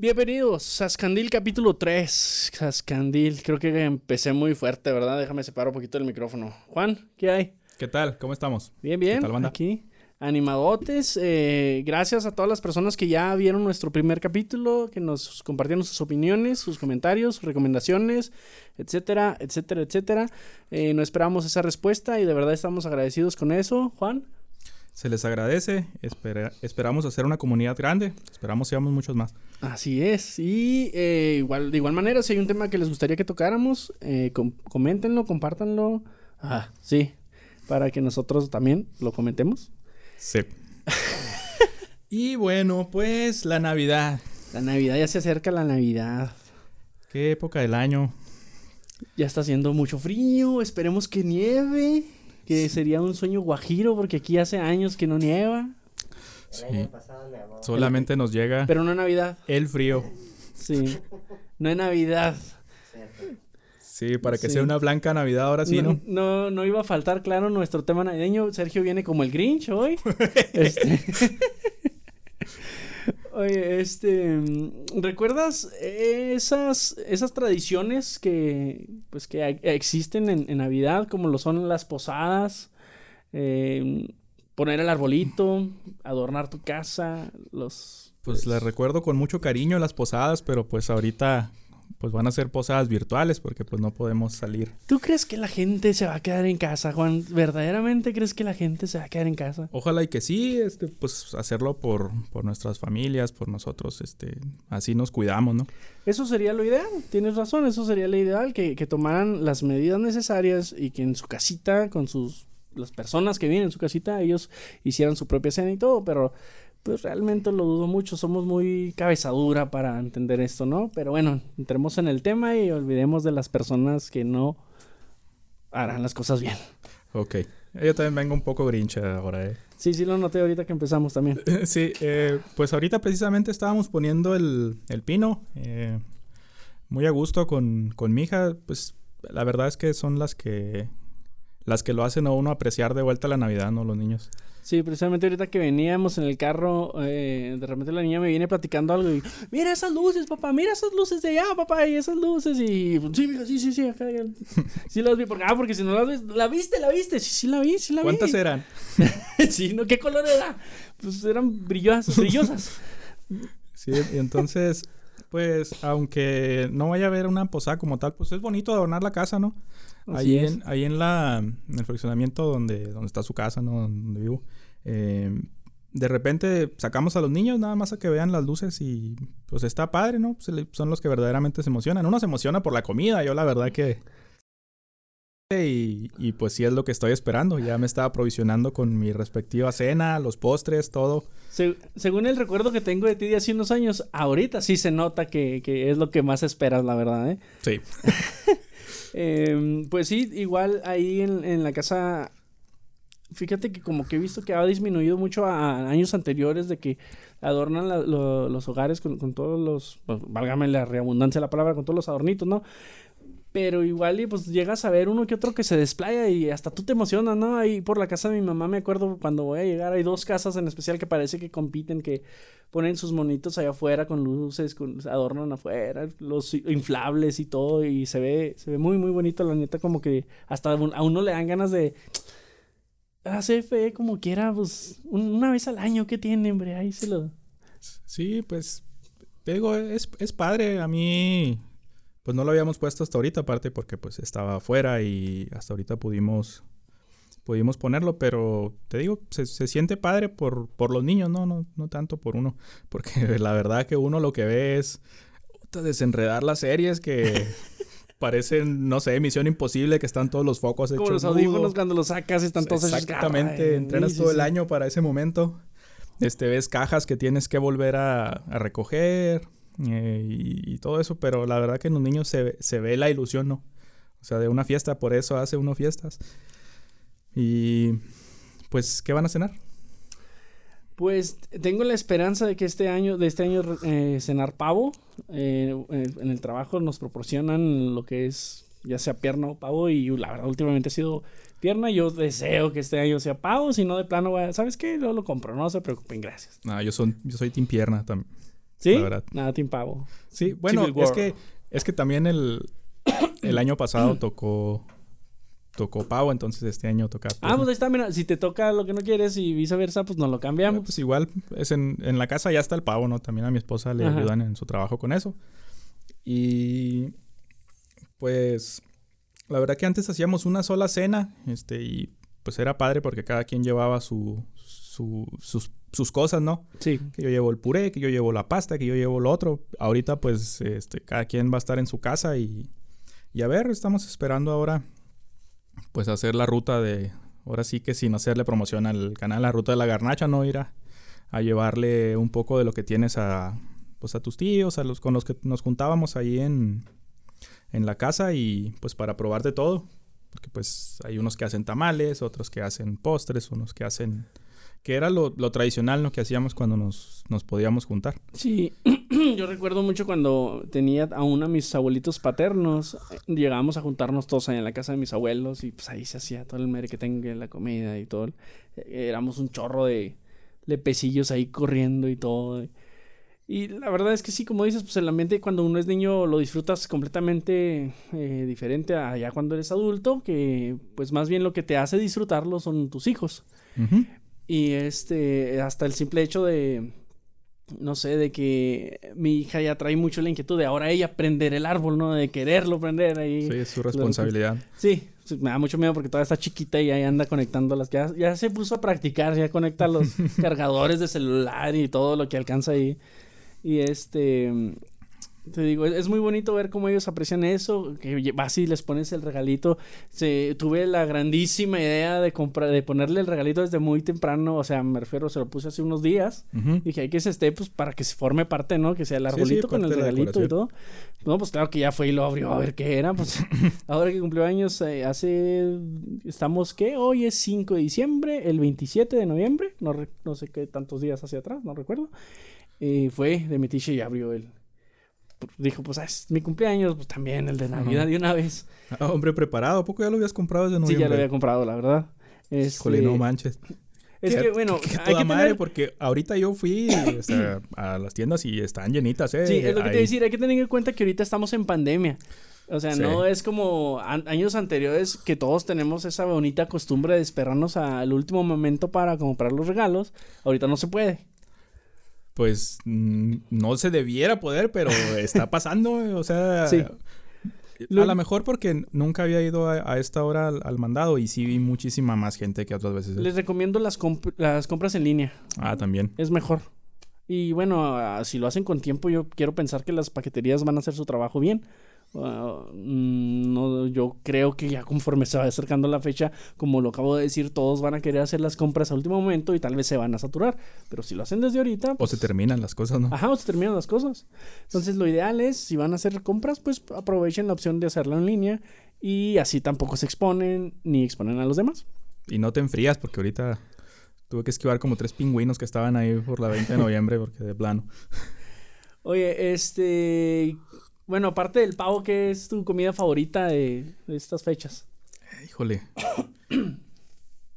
Bienvenidos, Sascandil capítulo 3. Sascandil, creo que empecé muy fuerte, ¿verdad? Déjame separar un poquito el micrófono. Juan, ¿qué hay? ¿Qué tal? ¿Cómo estamos? Bien, bien. ¿Qué tal, banda? Aquí, animadotes. eh, gracias a todas las personas que ya vieron nuestro primer capítulo, que nos compartieron sus opiniones, sus comentarios, sus recomendaciones, etcétera, etcétera, etcétera. Eh, no esperábamos esa respuesta y de verdad estamos agradecidos con eso. Juan. Se les agradece. espera- esperamos hacer una comunidad grande. Esperamos seamos muchos más. Así es. Y eh, igual, de igual manera, si hay un tema que les gustaría que tocáramos, eh, com- coméntenlo, compártanlo. Ah, sí. Para que nosotros también lo comentemos. Sí. y bueno, pues la Navidad. La Navidad ya se acerca la Navidad. ¿Qué época del año? Ya está haciendo mucho frío. Esperemos que nieve. Que sería un sueño guajiro porque aquí hace años que no nieva. Sí. Solamente nos llega Pero no en Navidad. el frío. Sí. No en Navidad. Sí, para que Sí. sea una blanca Navidad ahora sí, ¿no? no, no iba a faltar, claro, nuestro tema navideño. Sergio viene como el Grinch hoy. Este- Oye, este, mm, ¿recuerdas esas, esas tradiciones que, pues, que existen en, en Navidad, como lo son las posadas, eh, poner el arbolito, adornar tu casa, los... Pues las recuerdo con mucho cariño las posadas, pero pues ahorita pues van a ser posadas virtuales porque pues no podemos salir. ¿Tú crees que la gente se va a quedar en casa, Juan? ¿Verdaderamente crees que la gente se va a quedar en casa? Ojalá y que sí, este, pues hacerlo por, por nuestras familias, por nosotros, este, así nos cuidamos, ¿no? Eso sería lo ideal, tienes razón, eso sería lo ideal, que, que tomaran las medidas necesarias y que en su casita, con sus las personas que vienen en su casita, ellos hicieran su propia cena y todo, pero pues realmente lo dudo mucho, somos muy cabezadura para entender esto, ¿no? Pero bueno, entremos en el tema y olvidemos de las personas que no harán las cosas bien. Ok. Yo también vengo un poco grincha ahora, ¿eh? Sí, sí lo noté ahorita que empezamos también. Sí, eh, pues ahorita precisamente estábamos poniendo el, el pino. eh, muy a gusto con, con mi hija. Pues la verdad es que son las que las que lo hacen a uno apreciar de vuelta la Navidad, ¿no? Los niños. Sí, precisamente ahorita que veníamos en el carro, eh, de repente la niña me viene platicando algo y mira esas luces, papá, mira esas luces de allá, papá, y esas luces y sí, mija, sí, sí, sí, acá sí las vi, porque, ah, porque si no las ves, la viste, la viste, sí, sí la vi, sí la ¿Cuántas vi. eran? sí, no, ¿qué color era? Pues eran brillosas, brillosas. Sí, y entonces, pues, aunque no vaya a haber una posada como tal, pues es bonito adornar la casa, ¿no? Así Ahí es. en, ahí en la en el fraccionamiento donde, donde está su casa, ¿no? Donde vivo. eh, de repente sacamos a los niños nada más a que vean las luces y pues está padre, ¿no? Pues, son los que verdaderamente se emocionan. Uno se emociona por la comida, yo la verdad que... Y, y pues sí es lo que estoy esperando. Ya me estaba provisionando con mi respectiva cena, los postres, todo. Se- según el recuerdo que tengo de ti de hace unos años, ahorita sí se nota que, que es lo que más esperas, la verdad, ¿eh? Sí. Em, pues sí, igual ahí en, en la casa, fíjate que como que he visto que ha disminuido mucho a, a años anteriores de que adornan la- lo- los hogares con, con todos los, pues, válgame la reabundancia de la palabra, con todos los adornitos, ¿no? Pero igual y pues llegas a ver uno que otro que se desplaya y hasta tú te emocionas, ¿no? Ahí por la casa de mi mamá me acuerdo cuando voy a llegar, hay dos casas en especial que parece que compiten, que ponen sus monitos allá afuera con luces, con, adornan afuera, los inflables y todo, y se ve, se ve muy, muy bonito, la neta, como que hasta a uno le dan ganas de hacer fe como quiera, pues un- una vez al año que tiene, hombre, ahí se lo... Sí, pues te digo, es, es padre. A mí, pues no lo habíamos puesto hasta ahorita, aparte porque pues estaba afuera y hasta ahorita pudimos, pudimos ponerlo, pero te digo, se, se siente padre por, por los niños, ¿no? ¿no? No tanto por uno, porque la verdad que uno lo que ve es desenredar las series que parecen, no sé, misión imposible, que están todos los focos Como hechos los nudo. audífonos cuando los sacas están todos Exactamente, entrenas sí, todo sí. el año para ese momento. Este, ves cajas que tienes que volver a, a recoger eh, y, y todo eso, pero la verdad que en los niños se, ve- se ve la ilusión, ¿no? O sea, de una fiesta, por eso hace uno fiestas. Y pues, ¿qué van a cenar? Pues tengo la esperanza de que este año, de este año, eh, cenar pavo. Eh, en el trabajo nos proporcionan lo que es ya sea pierna o pavo y la verdad últimamente ha sido pierna. Yo deseo que este año sea pavo, si no de plano, ¿sabes qué? Yo lo compro, no se preocupen, gracias. No, yo, son, yo soy team pierna también. ¿Sí? La verdad. Nada, Team Pavo. Sí, bueno, es que, es que también el, el año pasado tocó, tocó pavo, entonces este año toca... Ah, pues ahí está, mira, si te toca lo que no quieres y viceversa, pues nos lo cambiamos. pues igual, es en, en la casa ya está el pavo, ¿no? También a mi esposa le Ajá. ayudan en su trabajo con eso. Y pues la verdad que antes hacíamos una sola cena, este, y pues era padre porque cada quien llevaba su, su- sus, sus cosas, ¿no? Sí. Que yo llevo el puré, que yo llevo la pasta, que yo llevo lo otro. Ahorita pues este, cada quien va a estar en su casa y, y a ver, estamos esperando ahora pues hacer la ruta de, ahora sí que sin hacerle promoción al canal, la ruta de la garnacha, ¿no? Ir a, a llevarle un poco de lo que tienes a, pues a tus tíos, a los con los que nos juntábamos ahí en, en la casa y pues para probar de todo. Porque pues hay unos que hacen tamales, otros que hacen postres, unos que hacen... Que era lo, lo tradicional, ¿no? Que hacíamos cuando nos, nos podíamos juntar. Sí, yo recuerdo mucho cuando tenía a mis abuelitos paternos, eh, llegábamos a juntarnos todos ahí en la casa de mis abuelos y pues ahí se hacía todo el merequetengue, la comida y todo. Eh, Éramos un chorro de, de pesillos ahí corriendo y todo. Y la verdad es que sí, como dices, pues el ambiente cuando uno es niño lo disfrutas completamente eh, diferente a ya cuando eres adulto, que pues más bien lo que te hace disfrutarlo son tus hijos. Ujú. Y este, hasta el simple hecho de, no sé, de que mi hija ya trae mucho la inquietud de ahora ella prender el árbol, ¿no? De quererlo prender ahí. Sí, es su responsabilidad. Sí, sí, me da mucho miedo porque todavía está chiquita y ahí anda conectando las... Ya, ya se puso a practicar, ya conecta los cargadores de celular y todo lo que alcanza ahí. Y este... Te digo, es, muy bonito ver cómo ellos aprecian eso, que vas y les pones el regalito. Se, tuve la grandísima idea de comprar, de ponerle el regalito desde muy temprano, o sea, me refiero, se lo puse hace unos días. Dije, hay que se esté, pues, para que se forme parte, ¿no? Que sea el Sí, sí, arbolito con el regalito y todo. No, pues claro que ya fue y lo abrió a ver qué era. Pues ahora que cumplió años, eh, hace. Estamos, ¿qué? Hoy es 5 de diciembre, el 27 de noviembre. No, re- no sé qué tantos días hacia atrás, no recuerdo. Y fue de metiche y abrió el. Dijo, pues ah, es mi cumpleaños, pues también el de Navidad de una vez. Ah, hombre preparado. ¿A poco ya lo habías comprado desde Sí, noviembre? ya lo había comprado, la verdad. Este, no manches. es que, bueno, hay toda que madre, tener. porque ahorita yo fui o sea, a las tiendas y están llenitas, ¿eh? Sí, es lo que te iba a decir. Hay que tener en cuenta que ahorita estamos en pandemia. O sea, Sí. no es como an- años anteriores que todos tenemos esa bonita costumbre de esperarnos al último momento para comprar los regalos. Ahorita no se puede. Pues no se debiera poder, pero está pasando, eh, o sea... Sí. A lo mejor porque nunca había ido a, a esta hora al, al mandado y sí vi muchísima más gente que otras veces. Les recomiendo las, comp- las compras en línea. Ah, también. Es mejor. Y bueno, si lo hacen con tiempo, yo quiero pensar que las paqueterías van a hacer su trabajo bien. Ah, mm, no, yo creo que ya conforme se va acercando la fecha, como lo acabo de decir, todos van a querer hacer las compras a último momento y tal vez se van a saturar. Pero si lo hacen desde ahorita, O se terminan las cosas, ¿no? Ajá, o se terminan las cosas. Entonces, lo ideal es, si van a hacer compras, pues aprovechen la opción de hacerlo en línea y así tampoco se exponen ni exponen a los demás. Y no te enfrías porque ahorita tuve que esquivar como tres pingüinos que estaban ahí por la 20 de noviembre porque de plano. Oye, este. Bueno, aparte del pavo, ¿qué es tu comida favorita de, de estas fechas? Híjole.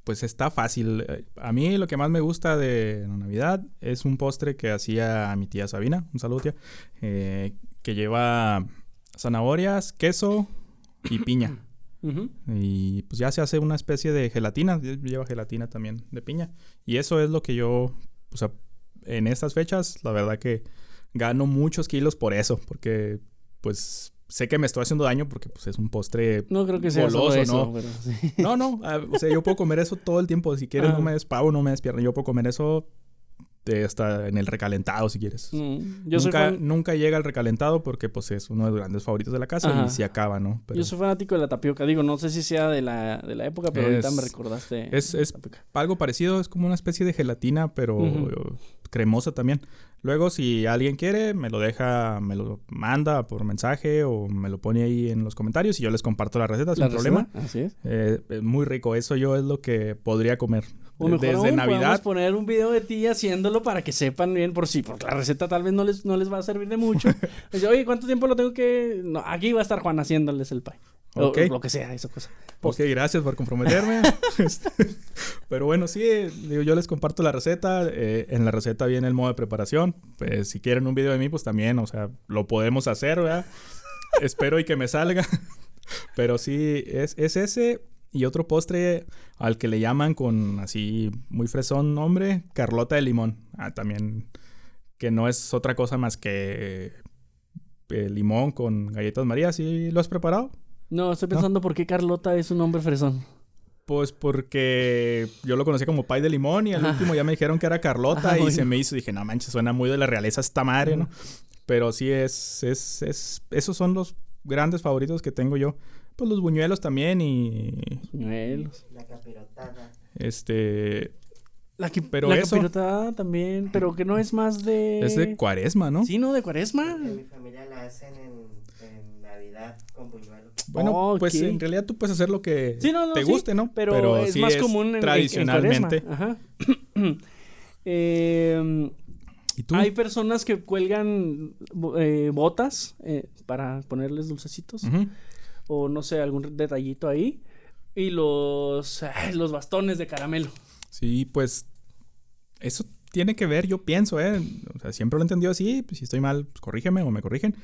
Pues está fácil. A mí lo que más me gusta de Navidad es un postre que hacía mi tía Sabina, un saludo tía, eh, que lleva zanahorias, queso y piña. Y pues ya se hace una especie de gelatina, lle- lleva gelatina también de piña. Y eso es lo que yo, o sea, en estas fechas, la verdad que gano muchos kilos por eso, porque pues sé que me estoy haciendo daño porque pues es un postre No creo que sea Goloso, eso, ¿no? pero sí. no, no, ah, o sea, yo puedo comer eso todo el tiempo. Si quieres, Ajá. no me des pavo, no me des pierna. Yo puedo comer eso de hasta en el recalentado, si quieres. Mm, yo, nunca, fan- nunca llega el recalentado porque, pues, es uno de los grandes favoritos de la casa Ajá. y se acaba, ¿no? Pero yo soy fanático de la tapioca. Digo, no sé si sea de la, de la época, pero ahorita Es- me recordaste. es- es- algo parecido, es como una especie de gelatina, pero eh, cremosa también. Luego, si alguien quiere, me lo deja, me lo manda por mensaje o me lo pone ahí en los comentarios y yo les comparto la receta sin ¿La problema. receta? Así es. Eh, es muy rico, eso yo es lo que podría comer. O mejor Desde aún, Navidad poner un video de ti haciéndolo para que sepan bien por si, porque la receta tal vez no les, no les va a servir de mucho. Dice, oye, ¿cuánto tiempo lo tengo que...? No, aquí va a estar Juan haciéndoles el pie. O lo que sea, esa cosa. Ok, gracias por comprometerme. Este, Pero bueno, sí, digo, yo les comparto la receta. eh, en la receta viene el modo de preparación. Pues si quieren un video de mí, pues también, o sea, lo podemos hacer, ¿verdad? Espero y que me salga. Pero sí, es, es ese y otro postre al que le llaman con así muy fresón nombre, Carlota de limón. Ah, también que no es otra cosa más que eh, limón con galletas marías. ¿Sí lo has preparado? No, estoy pensando por qué Carlota es un hombre fresón. Pues porque yo lo conocí como pay de limón y al último ya me dijeron que era Carlota Ah, y bueno. se me hizo, dije, no manches, suena muy de la realeza esta madre, ¿no? Pero sí es, es, es, esos son los grandes favoritos que tengo yo. Pues los buñuelos también y Buñuelos. La capirotada. este, La, que, Pero la eso- capirotada también, pero que no es más de... es de cuaresma, ¿no? Sí, ¿no? De cuaresma. En mi familia la hacen en, en Navidad con buñuelo. Bueno, pues Ok. en realidad tú puedes hacer lo que Sí, no, no, te sí, guste, ¿no? Pero, es sí más común en, en- en tradicionalmente. Ajá. Eh, ¿Y tú? hay personas que cuelgan eh, botas eh, para ponerles dulcecitos. O no sé, algún detallito ahí. Y los, los bastones de caramelo. Sí, pues eso tiene que ver, yo pienso, ¿eh? O sea, siempre lo he entendido así, pues si estoy mal, pues corrígeme o me corrigen.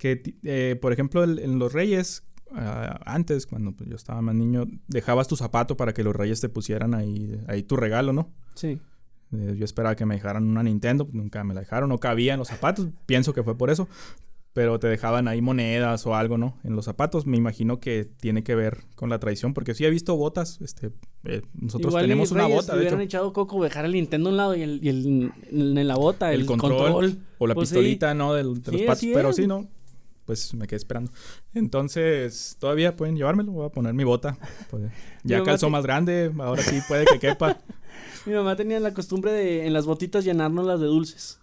Que, eh, por ejemplo, el- en los Reyes, ah, antes, cuando pues, yo estaba más niño, dejabas tu zapato para que los Reyes te pusieran ahí, ahí tu regalo, ¿no? Sí. Eh, yo esperaba que me dejaran una Nintendo, pues, nunca me la dejaron, no cabía en los zapatos, pienso que fue por eso. Pero te dejaban ahí monedas o algo, ¿no? En los zapatos, me imagino que tiene que ver con la tradición, porque sí he visto botas, este, eh, nosotros Igual tenemos una bota, le de hubieran hecho, echado coco, dejar el Nintendo a un lado y, el, y el- en la bota, el, el control, o la Pues sí. pistolita, ¿no? Del- de los patos, pero sí, ¿no? Pues me quedé esperando. Entonces, todavía pueden llevármelo, voy a poner mi bota. Pues, ya calzó te- más grande, ahora sí puede que quepa. Mi mamá tenía la costumbre de en las botitas llenárnoslas de dulces.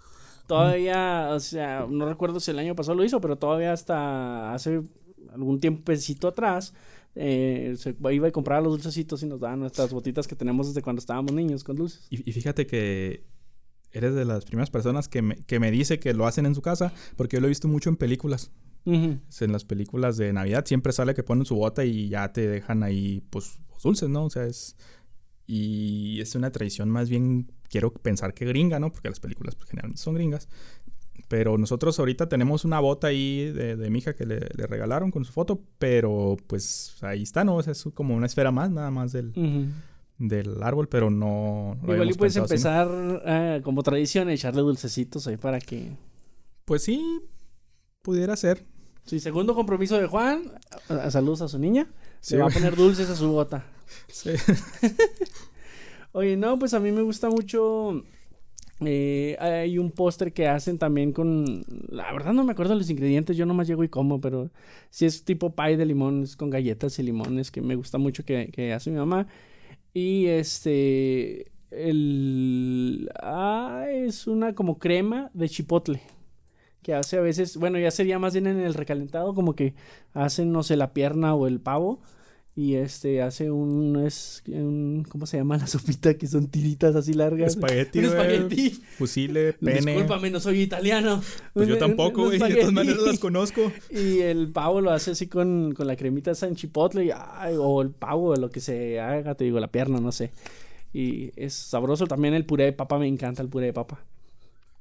Todavía, o sea, no recuerdo si el año pasado lo hizo, pero todavía hasta hace algún tiempecito atrás eh, se iba y compraba los dulcecitos y nos daban nuestras botitas que tenemos desde cuando estábamos niños con dulces. Y, y fíjate que eres de las primeras personas que me, que me dice que lo hacen en su casa, porque yo lo he visto mucho en películas. Ujú. Es En las películas de Navidad siempre sale que ponen su bota y ya te dejan ahí, pues, dulces, ¿no? O sea, es... Y es una tradición más bien, quiero pensar que gringa, ¿no? Porque las películas pues, generalmente son gringas. Pero nosotros ahorita tenemos una bota ahí de, de mi hija que le, le regalaron con su foto, pero pues ahí está, ¿no? O sea, es como una esfera más, nada más del, del árbol, pero no... Igual y puedes pensado así, ¿no? empezar ah, como tradición a echarle dulcecitos ahí para que... Pues sí, pudiera ser. Sí, segundo compromiso de Juan, saludos a su niña, Sí, le va a poner dulces a su bota. Sí. Oye, no, pues a mí me gusta mucho. eh, hay un postre que hacen también con. La verdad no me acuerdo de los ingredientes, yo nomás llego y como, pero sí es tipo pie de limón, es con galletas y limones, que me gusta mucho que, que hace mi mamá. Y este. El. Ah, es una como crema de chipotle. Que hace a veces, bueno, ya sería más bien en el recalentado, como que hacen, no sé, la pierna o el pavo. Y este hace un, es, un ¿cómo se llama la sopita? Que son tiritas así largas. Espagueti, Un espagueti. Fusile, pene. Discúlpame, no soy italiano. Pues yo tampoco, güey. De todas maneras las conozco. Y el pavo lo hace así con, con la cremita esa en chipotle. Y, ay, o el pavo, lo que se haga, te digo, la pierna, no sé. Y es sabroso también el puré de papa, me encanta el puré de papa.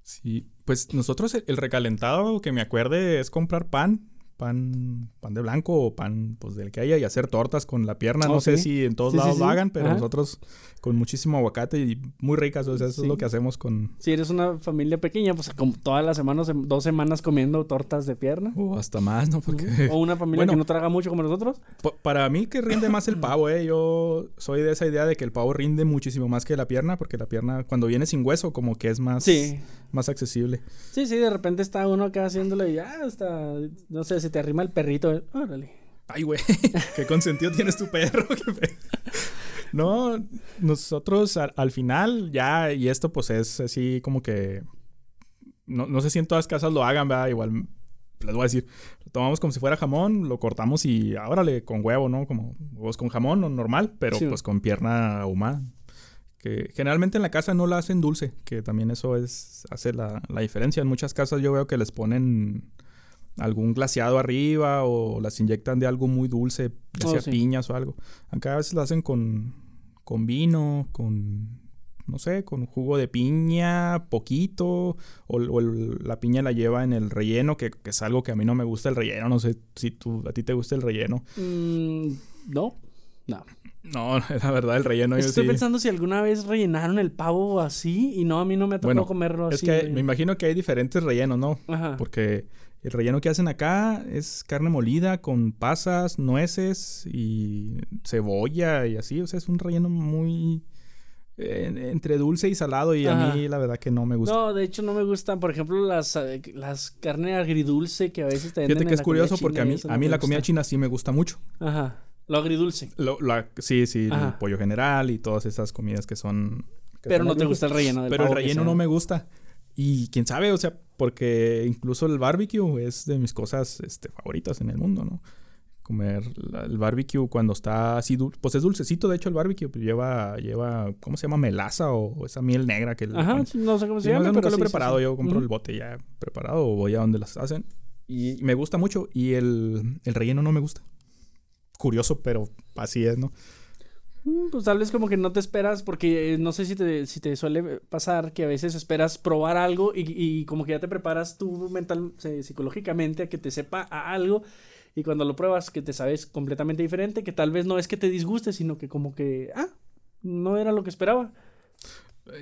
Sí, pues nosotros el, el recalentado que me acuerde es comprar pan, pan, pan de blanco o pan pues del que haya y hacer tortas con la pierna. Oh, no sé si en todos Sí, sí, lados lo hagan, pero Ajá. nosotros con muchísimo aguacate y muy ricas, o sea, eso es lo que hacemos con Si eres una familia pequeña, pues como todas las semanas, dos semanas comiendo tortas de pierna. o hasta más, ¿no? Porque O una familia Bueno. que no traga mucho como nosotros. pa- para mí que rinde más el pavo, eh. Yo soy de esa idea de que el pavo rinde muchísimo más que la pierna, porque la pierna cuando viene sin hueso como que es más Sí. Más accesible. Sí, sí, de repente está uno acá haciéndole y ya hasta, no sé, si te arrima el perrito. eh, Órale. Ay, güey, qué consentido tienes tu perro. No, nosotros al, al final ya, y esto pues es así como que, no, no sé si en todas casas lo hagan, ¿verdad? Igual les voy a decir, lo tomamos como si fuera jamón, lo cortamos y órale, con huevo, ¿no? Como huevos con jamón, normal, pero Sí. pues con pierna ahumada. Que generalmente en la casa no la hacen dulce, que también eso es, hace la, la diferencia. En muchas casas yo veo que les ponen algún glaseado arriba o las inyectan de algo muy dulce, ya Oh, sea sí. piñas o algo. Acá a veces lo hacen con, con vino, con, no sé, con jugo de piña, poquito, o, o el- la piña la lleva en el relleno, que, que es algo que a mí no me gusta el relleno, no sé si tú, a ti te gusta el relleno. Mm, no, no. No, la verdad, el relleno yo Estoy sí- pensando si alguna vez rellenaron el pavo así y no, a mí no me ha tocado Bueno, comerlo Es así. que relleno. me imagino que hay diferentes rellenos, ¿no? Ajá. Porque el relleno que hacen acá es carne molida con pasas, nueces y cebolla y así. O sea, es un relleno muy eh, entre dulce y salado y a mí la verdad que no me gusta. No, de hecho no me gustan, por ejemplo, las, eh, las carne agridulce que a veces te venden Fíjate en que es curioso porque a mí, a mí la comida china sí me gusta mucho. Ajá. Lo agridulce. Lo- la- sí, sí, el pollo general y todas esas comidas que son... que Pero son no te gusta el relleno del Pero el relleno no me gusta. Y quién sabe, o sea, porque incluso el barbecue es de mis cosas este, favoritas en el mundo, ¿no? Comer la- el barbecue cuando está así, dul- pues es dulcecito, de hecho el barbecue pues lleva, lleva, ¿cómo se llama? Melaza o esa miel negra que Ajá, no sé cómo se no llama, sé, nunca lo he sí, preparado, sí. yo compro el bote ya preparado o voy a donde las hacen. Y me gusta mucho y el, el relleno no me gusta. Curioso, pero así es, ¿no? Mm, Pues tal vez como que no te esperas, porque eh, no sé si te, si te suele pasar que a veces esperas probar algo y, y como que ya te preparas tú mental, eh, psicológicamente a que te sepa a algo y cuando lo pruebas que te sabes completamente diferente, que tal vez no es que te disguste, sino que como que, ah, no era lo que esperaba.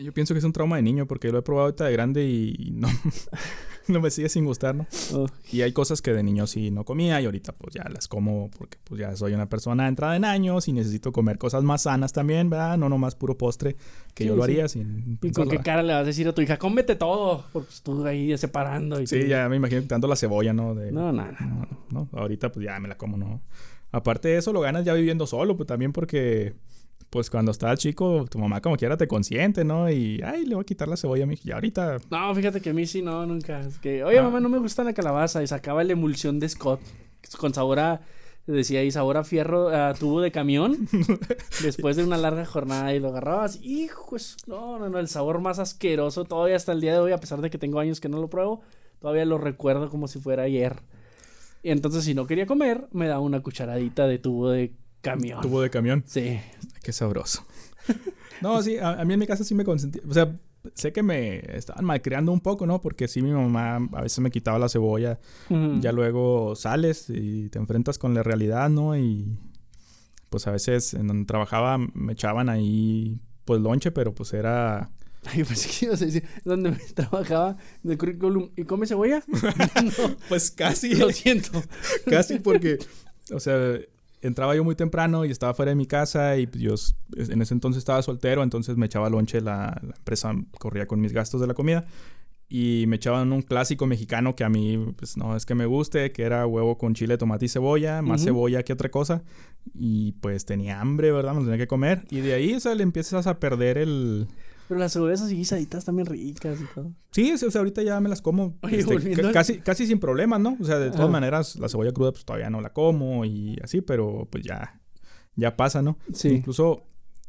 Yo pienso que es un trauma de niño porque lo he probado ahorita de grande y no, no me sigue sin gustar, ¿no? Oh, Y hay cosas que de niño sí no comía y ahorita pues ya las como porque pues ya soy una persona entrada en años y necesito comer cosas más sanas también, ¿verdad? No nomás puro postre que Sí, yo lo sí. haría sin ¿Y con qué cara le vas a decir a tu hija, cómete todo? Porque tú ahí separando y Sí, tú- ya me imagino quitando la cebolla, ¿no? De- No, no. no, no, ahorita pues ya me la como, ¿no? Aparte de eso, lo ganas ya viviendo solo, pues también porque, pues cuando estaba chico, tu mamá como quiera te consiente, ¿no? Y, ay, le voy a quitar la cebolla a mi. Y ahorita, No, fíjate que a mí sí, no, nunca. Es que, oye, Ah. mamá, no me gusta la calabaza. Y sacaba la emulsión de Scott. Con sabor a, decía ahí, sabor a fierro, a tubo de camión. después de una larga jornada. Y lo agarrabas. Hijo, eso- no, no, no, el sabor más asqueroso. Todavía hasta el día de hoy, a pesar de que tengo años que no lo pruebo, todavía lo recuerdo como si fuera ayer. Y entonces, si no quería comer, me daba una cucharadita de tubo de camión. tubo de camión. Sí. Qué sabroso. No, sí, a, a mí en mi casa sí me consentía. O sea, sé que me estaban malcriando un poco, ¿no? Porque sí, mi mamá a veces me quitaba la cebolla. Ya luego sales y te enfrentas con la realidad, ¿no? Y pues a veces en donde trabajaba me echaban ahí, pues lonche, pero pues era. Ay, pensé que ibas a decir, donde me trabajaba de currículum. ¿Y come cebolla? no, Pues casi. lo siento. Casi porque, o sea, entraba yo muy temprano y estaba fuera de mi casa y pues, yo en ese entonces estaba soltero, entonces me echaba lonche, la, la empresa corría con mis gastos de la comida y me echaban un clásico mexicano que a mí, pues no es que me guste, que era huevo con chile, tomate y cebolla, más Ujú. cebolla que otra cosa y pues tenía hambre, ¿verdad? Me tenía que comer y de ahí, o sea, le empiezas a perder el... Pero las cebollas así guisaditas también ricas y todo. Sí, o sea, ahorita ya me las como Oye, este, casi, casi sin problemas, ¿no? O sea, de todas maneras, la cebolla cruda pues todavía no la como y así, pero pues ya, ya pasa, ¿no? Sí. Incluso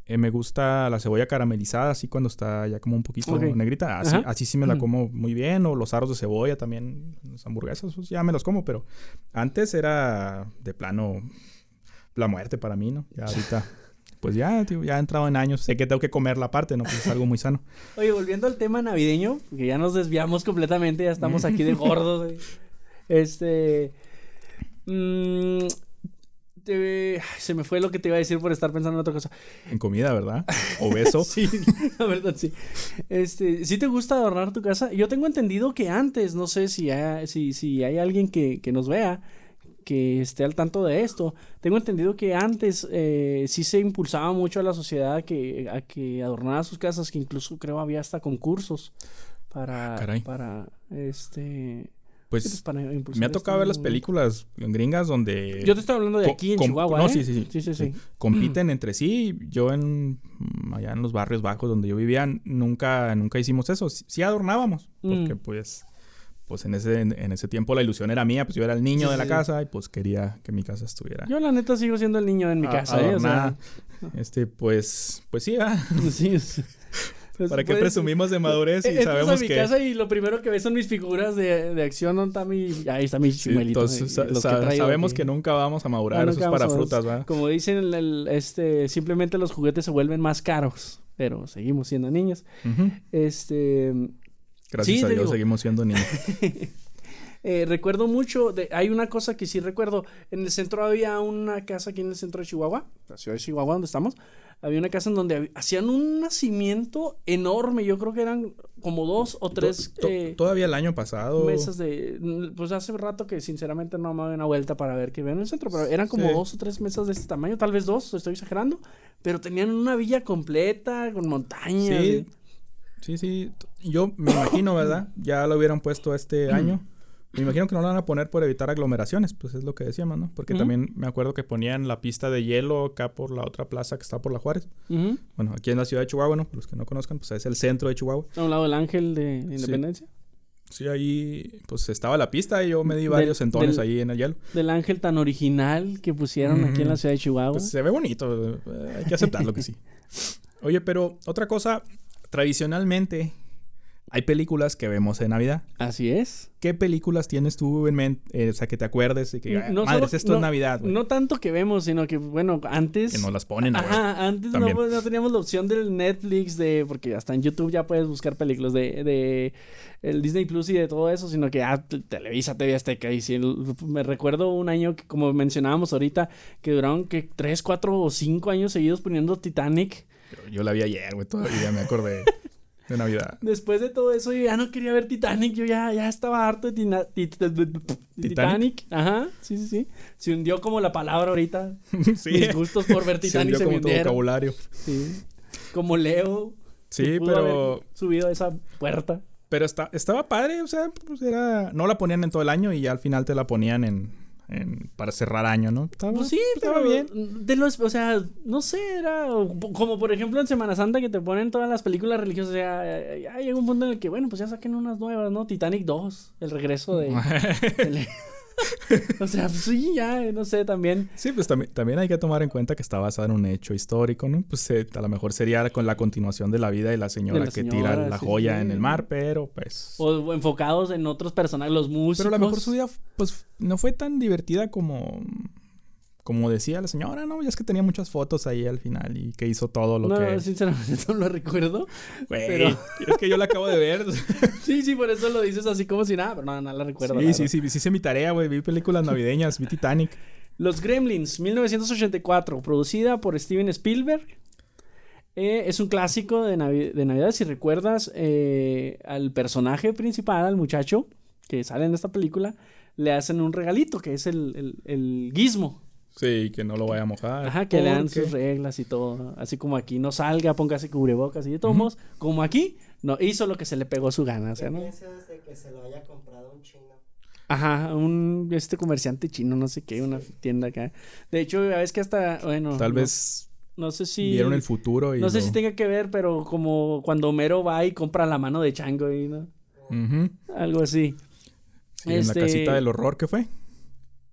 eh, me gusta la cebolla caramelizada, así cuando está ya como un poquito negrita. Así, así sí me la como muy bien. O los aros de cebolla también, las hamburguesas, pues ya me los como, pero antes era de plano la muerte para mí, ¿no? Ya ahorita... Pues ya, tío, ya he entrado en años. Sé que tengo que comer la parte, ¿no? Pues es algo muy sano. Oye, volviendo al tema navideño, que ya nos desviamos completamente, ya estamos aquí de gordos. Este. mm, te- se me fue lo que te iba a decir por estar pensando en otra cosa. En comida, ¿verdad? Obeso. Sí, la verdad sí. Este, ¿sí te gusta adornar tu casa? Yo tengo entendido que antes, no sé si hay, si, si hay alguien que, que nos vea, que esté al tanto de esto. Tengo entendido que antes eh, sí se impulsaba mucho a la sociedad a que, a que adornara sus casas, que incluso creo había hasta concursos para, Ah, caray. para este Pues pues, me ha tocado ver las películas gringas donde Yo te estoy hablando de aquí en Chihuahua, no, ¿eh? sí, sí, sí. sí, sí, sí. compiten entre sí. Yo en mm, allá en los barrios bajos donde yo vivía nunca nunca hicimos eso. Sí, sí adornábamos porque Mm. pues pues en ese en ese tiempo la ilusión era mía, pues yo era el niño Sí, de la sí. casa y pues quería que mi casa estuviera Yo la neta sigo siendo el niño en mi a- casa, ¿eh? O sea, adornada. Este pues pues sí, ¿verdad? sí, sí. Pues, ¿Para qué presumimos de madurez si entras sabemos a mi que... casa y lo primero que ves son mis figuras de, de acción, ¿dónde está mi... Ahí está mi Sí, chimuelito. entonces, y sa- los sa- traigo sabemos que nunca vamos a madurar, Ah, eso es para frutas, ¿verdad? Como dicen, el- el- este, simplemente los juguetes se vuelven más caros, pero seguimos siendo niños. Este... Gracias Sí, a Dios digo. seguimos siendo niños. Eh, recuerdo mucho, de, hay una cosa que sí recuerdo, en el centro había una casa aquí en el centro de Chihuahua, la ciudad de Chihuahua donde estamos, había una casa en donde hacían un nacimiento enorme, yo creo que eran como dos o tres To- to- eh, Todavía el año pasado... mesas de, pues hace rato que sinceramente no me doy una vuelta para ver qué ven en el centro, pero eran como Sí. dos o tres mesas de este tamaño, tal vez dos, estoy exagerando, pero tenían una villa completa con montañas. Sí, sí, sí. Yo me imagino, ¿verdad? Ya lo hubieran puesto este año. Me imagino que no lo van a poner por evitar aglomeraciones, pues es lo que decíamos, ¿no? Porque también me acuerdo que ponían la pista de hielo acá por la otra plaza que está por la Juárez. Bueno, aquí en la ciudad de Chihuahua, ¿no? Para los que no conozcan, pues es el centro de Chihuahua. A un lado del ángel de Independencia. Sí, ahí pues estaba la pista y yo me di Del- varios entones del- ahí en el hielo. Del ángel tan original que pusieron aquí en la ciudad de Chihuahua. Pues se ve bonito, eh, hay que aceptarlo que sí. Oye, pero otra cosa, tradicionalmente hay películas que vemos en Navidad. Así es. ¿Qué películas tienes tú en mente? Eh, o sea, que te acuerdes y que, No madres, solo- esto no- es Navidad. No tanto que vemos, sino que, bueno, antes. Que nos las ponen. Ajá, antes no, teníamos la opción del Netflix, de porque hasta en YouTube ya puedes buscar películas de, de el Disney Plus y de todo eso, sino que ah, te- Televisa, TV Azteca, y si el- me recuerdo un año que, como mencionábamos ahorita, que duraron que tres, cuatro o cinco años seguidos poniendo Titanic. Yo, yo la vi ayer, güey, todavía me acordé de Navidad. Después de todo eso, yo ya no quería ver Titanic, yo ya, ya estaba harto de, tina- tit- de Titanic. Ajá, sí, sí, sí. Se hundió como la palabra ahorita. sí, Mis gustos por ver se Titanic hundió se, como me tu vocabulario. Sí. Como Leo. Sí, pudo pero, haber subido a esa puerta. pero está, estaba padre, o sea, pues era... No la ponían en todo el año y ya al final te la ponían en... en- para cerrar año, ¿no? Estaba, Pues sí, estaba pero bien. De los, o sea, no sé, era como por ejemplo en Semana Santa que te ponen todas las películas religiosas. O sea, ya llega un punto en el que, bueno, pues ya saquen unas nuevas, ¿no? Titanic 2, el regreso de. o sea, pues sí, ya, no sé, también. Sí, pues también, también hay que tomar en cuenta que está basada en un hecho histórico, ¿no? Pues eh, a lo mejor sería con la continuación de la vida de la señora la que tira la sí, joya sí. en el mar, pero pues... O enfocados en otros personajes, los músicos. Pero a lo mejor su vida, pues, no fue tan divertida como... Como decía la señora, ¿no? Ya es que tenía muchas fotos ahí al final y que hizo todo lo No, que... sinceramente no lo recuerdo. Güey, pero- es que yo la acabo de ver. Sí, sí, por eso lo dices así como si nada, pero no, no la recuerdo. sí, la sí, sí, sí, hice mi tarea, güey. Vi películas navideñas, vi Titanic. Los Gremlins, 1984, producida por Steven Spielberg. Eh, es un clásico de, Navi- de Navidad. Si recuerdas eh, al personaje principal, al muchacho que sale en esta película, le hacen un regalito que es el, el, el gizmo. Sí, que no lo vaya a mojar. Ajá, que le dan porque- sus reglas y todo. Así como aquí no salga, póngase cubrebocas y de todos modos, como aquí, no hizo lo que se le pegó su gana. O sea, ¿Qué ¿no? de que se lo haya comprado un chino? Ajá, un este comerciante chino, no sé qué, una tienda acá. De hecho, es que hasta, bueno. Tal no- vez No sé si. vieron el futuro y... No sé si tenga que ver, pero como cuando Homero va y compra la mano de Chango y no. Ujú. Algo así. Sí, en Este- la casita del horror, ¿qué fue?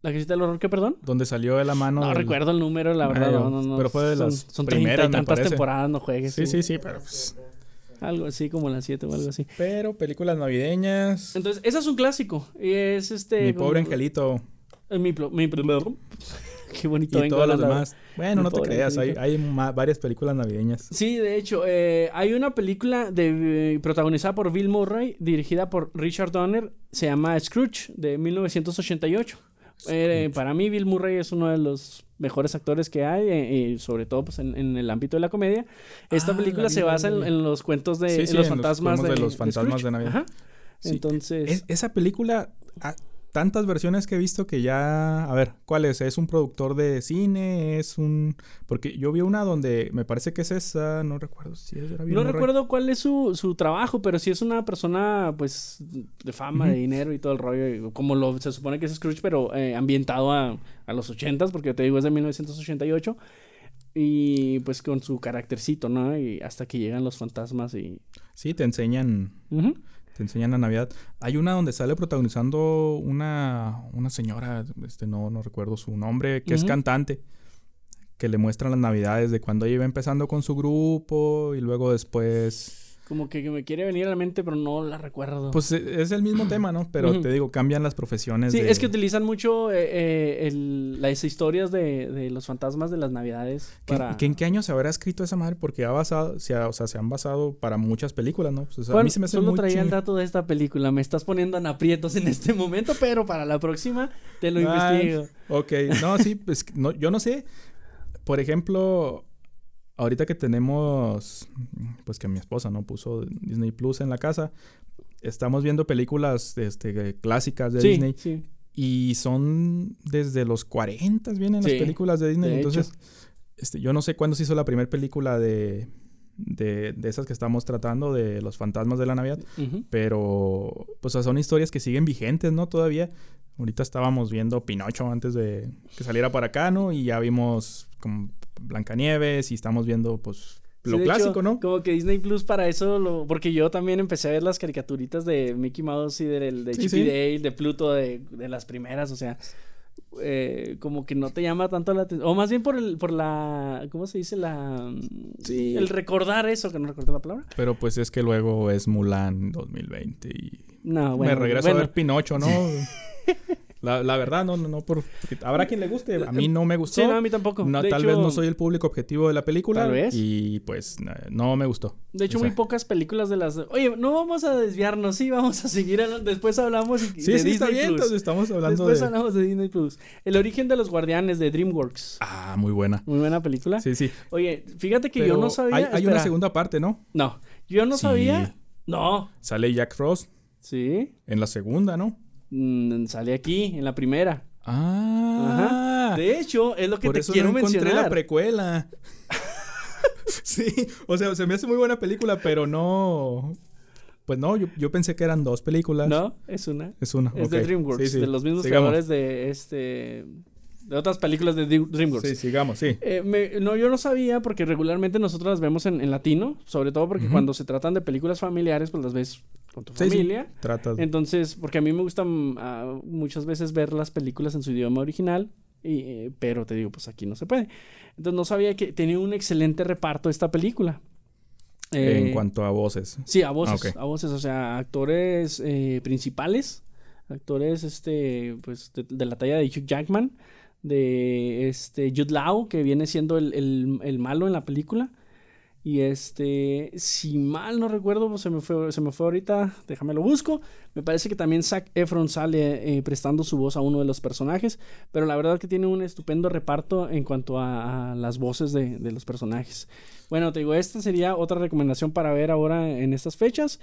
¿La casita del horror qué, perdón? Donde salió de la mano No del- recuerdo el número, la verdad. No, no, no. pero fue de Son- las Son treinta primeras, y me tantas parece. temporadas, no juegues. Sí, sí, sí, pero... pues, Algo así como las 7 o algo así. Pero películas navideñas... Entonces, ese es un clásico. Y es este. Mi como- pobre angelito eh, Mi, plo- mi Qué bonito y los hablando. demás. Bueno, Mi no te creas, hay, angelito. hay ma- varias películas navideñas. Sí, de hecho, eh, hay una película de, eh, protagonizada por Bill Murray, dirigida por Richard Donner, se llama Scrooge, de 1988. Eh, para mí, Bill Murray es uno de los mejores actores que hay, eh, y sobre todo pues, en, en el ámbito de la comedia. Esta Ah, película se basa en, los cuentos de Sí, en sí, los en los fantasmas de, de los fantasmas de Navidad. Ajá. Sí. Entonces, Es- esa película, ah, tantas versiones que he visto que ya... A ver, ¿cuál es? ¿Es un productor de cine? ¿Es un...? Porque yo vi una donde me parece que es esa, no recuerdo si es... Era Bill no recuerdo cuál es su, su trabajo, pero sí es una persona, pues, de fama, de dinero y todo el rollo. Como lo, se supone que es Scrooge, pero eh, ambientado a, a los ochentas, porque te digo, es de 1988. Y pues con su caractercito, ¿no? Y hasta que llegan los fantasmas y... Sí, te enseñan... Ujú. Te enseñan la Navidad. Hay una donde sale protagonizando una, una señora, este no, no recuerdo su nombre, que es cantante, que le muestran las Navidades de cuando ella iba empezando con su grupo y luego después Como que, que me quiere venir a la mente, pero no la recuerdo. Pues eh, es el mismo tema, ¿no? Pero te digo, cambian las profesiones. sí, de- es que utilizan mucho eh, eh, el- las historias de, de los fantasmas de las navidades ¿Qué- para... qué- ¿En qué año se habrá escrito esa madre? Porque ha basado, se ha- o sea, se han basado para muchas películas, ¿no? Pues, o sea, a mí se me hace solo muy traía el dato de esta película. Me estás poniendo en aprietos en este momento, pero para la próxima te lo Ay, investigo. Ok, no, sí, pues no, yo no sé. Por ejemplo, ahorita que tenemos, pues que mi esposa no puso Disney Plus en la casa, estamos viendo películas este, clásicas de Sí, Disney sí. y son desde los 40 vienen las películas de Disney. de Entonces, este, yo no sé cuándo se hizo la primera película de, de, de esas que estamos tratando, de los fantasmas de la Navidad. Pero, pues son historias que siguen vigentes, ¿no? Todavía. Ahorita estábamos viendo Pinocho antes de que saliera para acá, ¿no? Y ya vimos como Blancanieves y estamos viendo, pues, lo de clásico, hecho, ¿no? Como que Disney Plus para eso, lo, porque yo también empecé a ver las caricaturitas de Mickey Mouse y del de Sí, Chip sí. Dale, de Pluto, de, de las primeras, o sea, eh, como que no te llama tanto la atención, o más bien por el, por la, ¿cómo se dice? La, Sí. el recordar eso, que no recuerdo la palabra. Pero pues es que luego es Mulan 2020 y No, bueno. me regreso bueno, a ver Pinocho, ¿no? la, la verdad, no, no, no, por, habrá quien le guste. A mí no me gustó. Sí, no, a mí tampoco. No, tal hecho- vez no soy el público objetivo de la película. Tal vez. Y pues no me gustó. De hecho, O sea, muy pocas películas de las. Oye, no vamos a desviarnos, sí, vamos a seguir. Después hablamos y- Sí, de sí, está bien. Plus. Entonces estamos hablando Después de. hablamos de Disney Plus. El origen de los guardianes de DreamWorks. Ah, muy buena. Muy buena película. Sí, sí. Oye, fíjate que Pero yo no sabía. Hay, hay una segunda parte, ¿no? No, yo no Sí. sabía. No. Sale Jack Frost Sí. en la segunda, ¿no? Mm, sale aquí, en la primera. Ah. De hecho, es lo que por te eso quiero no encontré mencionar. la precuela. sí, o sea, se me hace muy buena película, pero no. Pues no, yo, yo pensé que eran dos películas. No, es una. Es una. Es de. DreamWorks, Sí, sí. de los mismos Sigamos. creadores de este. De otras películas de Dream- DreamWorks. Sí, sigamos, sí. Eh, me- no, yo no sabía porque regularmente nosotros las vemos en, en latino, sobre todo porque cuando se tratan de películas familiares, pues las ves con tu Sí, sí. familia. Trata. Entonces, porque a mí me gusta mm, ah, muchas veces ver las películas en su idioma original, y, eh, pero te digo, pues aquí no se puede. Entonces no sabía que tenía un excelente reparto esta película. en Eh, cuanto a voces. Sí, a voces, Ah, a voces, o sea, actores principales, actores, este, pues, de, de la talla de Hugh Jackman, de, este, Jude Law, que viene siendo el, el- el malo en la película, y este, si mal no recuerdo, pues, se me fue, se me fue ahorita, déjame lo busco, me parece que también Zac Efron sale eh, prestando su voz a uno de los personajes, pero la verdad que tiene un estupendo reparto en cuanto a, las voces de, de los personajes. Bueno, te digo, esta sería otra recomendación para ver ahora en estas fechas.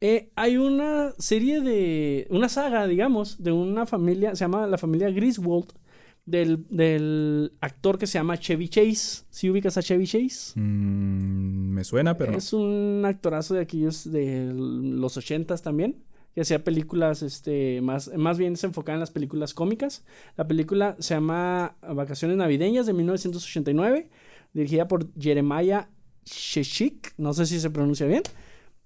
Eh, hay una serie de. Una saga, digamos, de una familia. Se llama la familia Griswold. Del, del actor que se llama Chevy Chase. ¿Sí ubicas a Chevy Chase? Mm, me suena, pero no. Es un actorazo de aquellos de los ochentas también. Que hacía películas, este, más, más bien se enfocaba en las películas cómicas. La película se llama Vacaciones Navideñas de 1989. Dirigida por Jeremiah Sheshik. No sé si se pronuncia bien.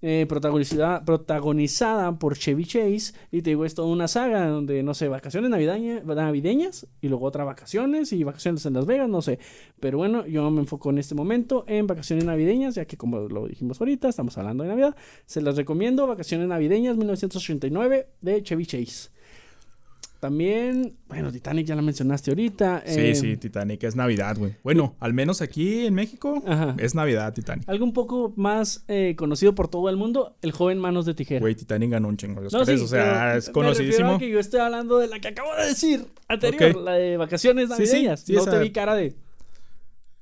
Eh, protagonizada, protagonizada por Chevy Chase. Y te digo, es toda una saga donde, no sé, vacaciones navideña- navideñas y luego otra vacaciones y vacaciones en Las Vegas, no sé. Pero bueno, yo me enfoco en este momento en vacaciones navideñas, ya que como lo dijimos ahorita, estamos hablando de Navidad. Se las recomiendo, Vacaciones Navideñas 1989 de Chevy Chase. También, bueno, Titanic ya la mencionaste ahorita. Sí, eh, sí, Titanic es Navidad, güey. Bueno, al menos aquí en México Ajá. es Navidad, Titanic. Algo un poco más eh, conocido por todo el mundo, El joven manos de tijera. Güey, Titanic ganó un chingo de No, Oscars, sí, o sea, es me conocidísimo. a que yo estoy hablando de la que acabo de decir anterior, la de vacaciones Sí, sí, navideñas. sí, no esa- te vi cara de.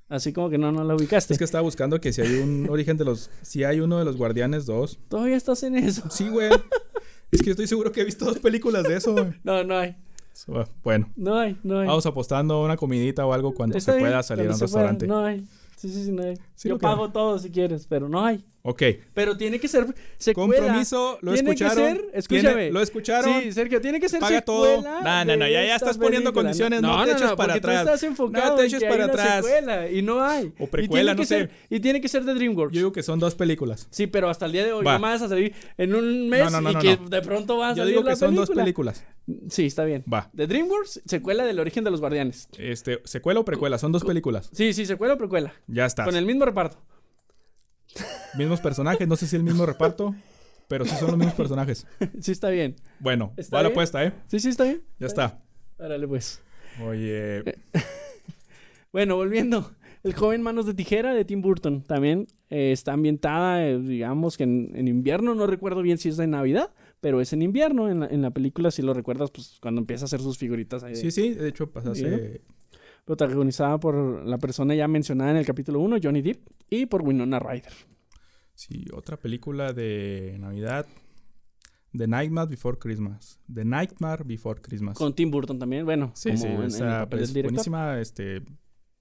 Así como que no, no la ubicaste. Es que estaba buscando que si hay un origen de los... Si hay uno de los Guardianes 2. Todavía estás en eso. Sí, güey. es que estoy seguro que he visto dos películas de eso, güey. No, no hay. Bueno, No hay, no hay. vamos apostando una comidita o algo cuando Está se bien, pueda salir a un pueda. restaurante. No hay. Sí, sí, sí, no hay. Sí, Yo pago todo si quieres, pero no hay. Ok. Pero tiene que ser secuela. Compromiso, lo Tiene escucharon. Que ser, Tiene- escuchame. lo escucharon. Sí, Sergio, tiene que ser Paga todo. No, no, no, ya- ya estás poniendo película. condiciones, no te eches para porque atrás. Tú estás enfocado No te en eches que para hay una atrás. secuela y no hay. O precuela, tiene no sé. ser- y tiene que ser de DreamWorks. Yo digo que son dos películas. Sí, pero hasta el día de hoy no vas a salir en un mes No, no, no, y no, que no. de pronto va a Yo salir digo que son dos película. películas. Sí, está bien. Va. De DreamWorks, secuela del origen de los guardianes. Este, secuela o precuela, son dos películas. Sí, sí, secuela o precuela. Ya está. Con el mismo reparto. Mismos personajes, no sé si el mismo reparto, pero sí son los mismos personajes. sí, está bien. Bueno, ¿Está va la bien? apuesta, ¿eh? Sí, sí, está bien. Ya está. Órale, pues. Oye, Bueno, volviendo. El joven Manos de Tijera de Tim Burton también eh, está ambientada, eh, digamos que en, en invierno. No recuerdo bien si es de Navidad, pero es en invierno. En la, en la película, si lo recuerdas, pues cuando empieza a hacer sus figuritas ahí. de- sí, sí, de hecho pasase... Protagonizada por la persona ya mencionada en el capítulo 1, Johnny Depp, y por Winona Ryder. Sí, otra película de Navidad. The Nightmare Before Christmas. The Nightmare Before Christmas. Con Tim Burton también, bueno, Sí, como sí, en- en pues, del director. buenísima, este...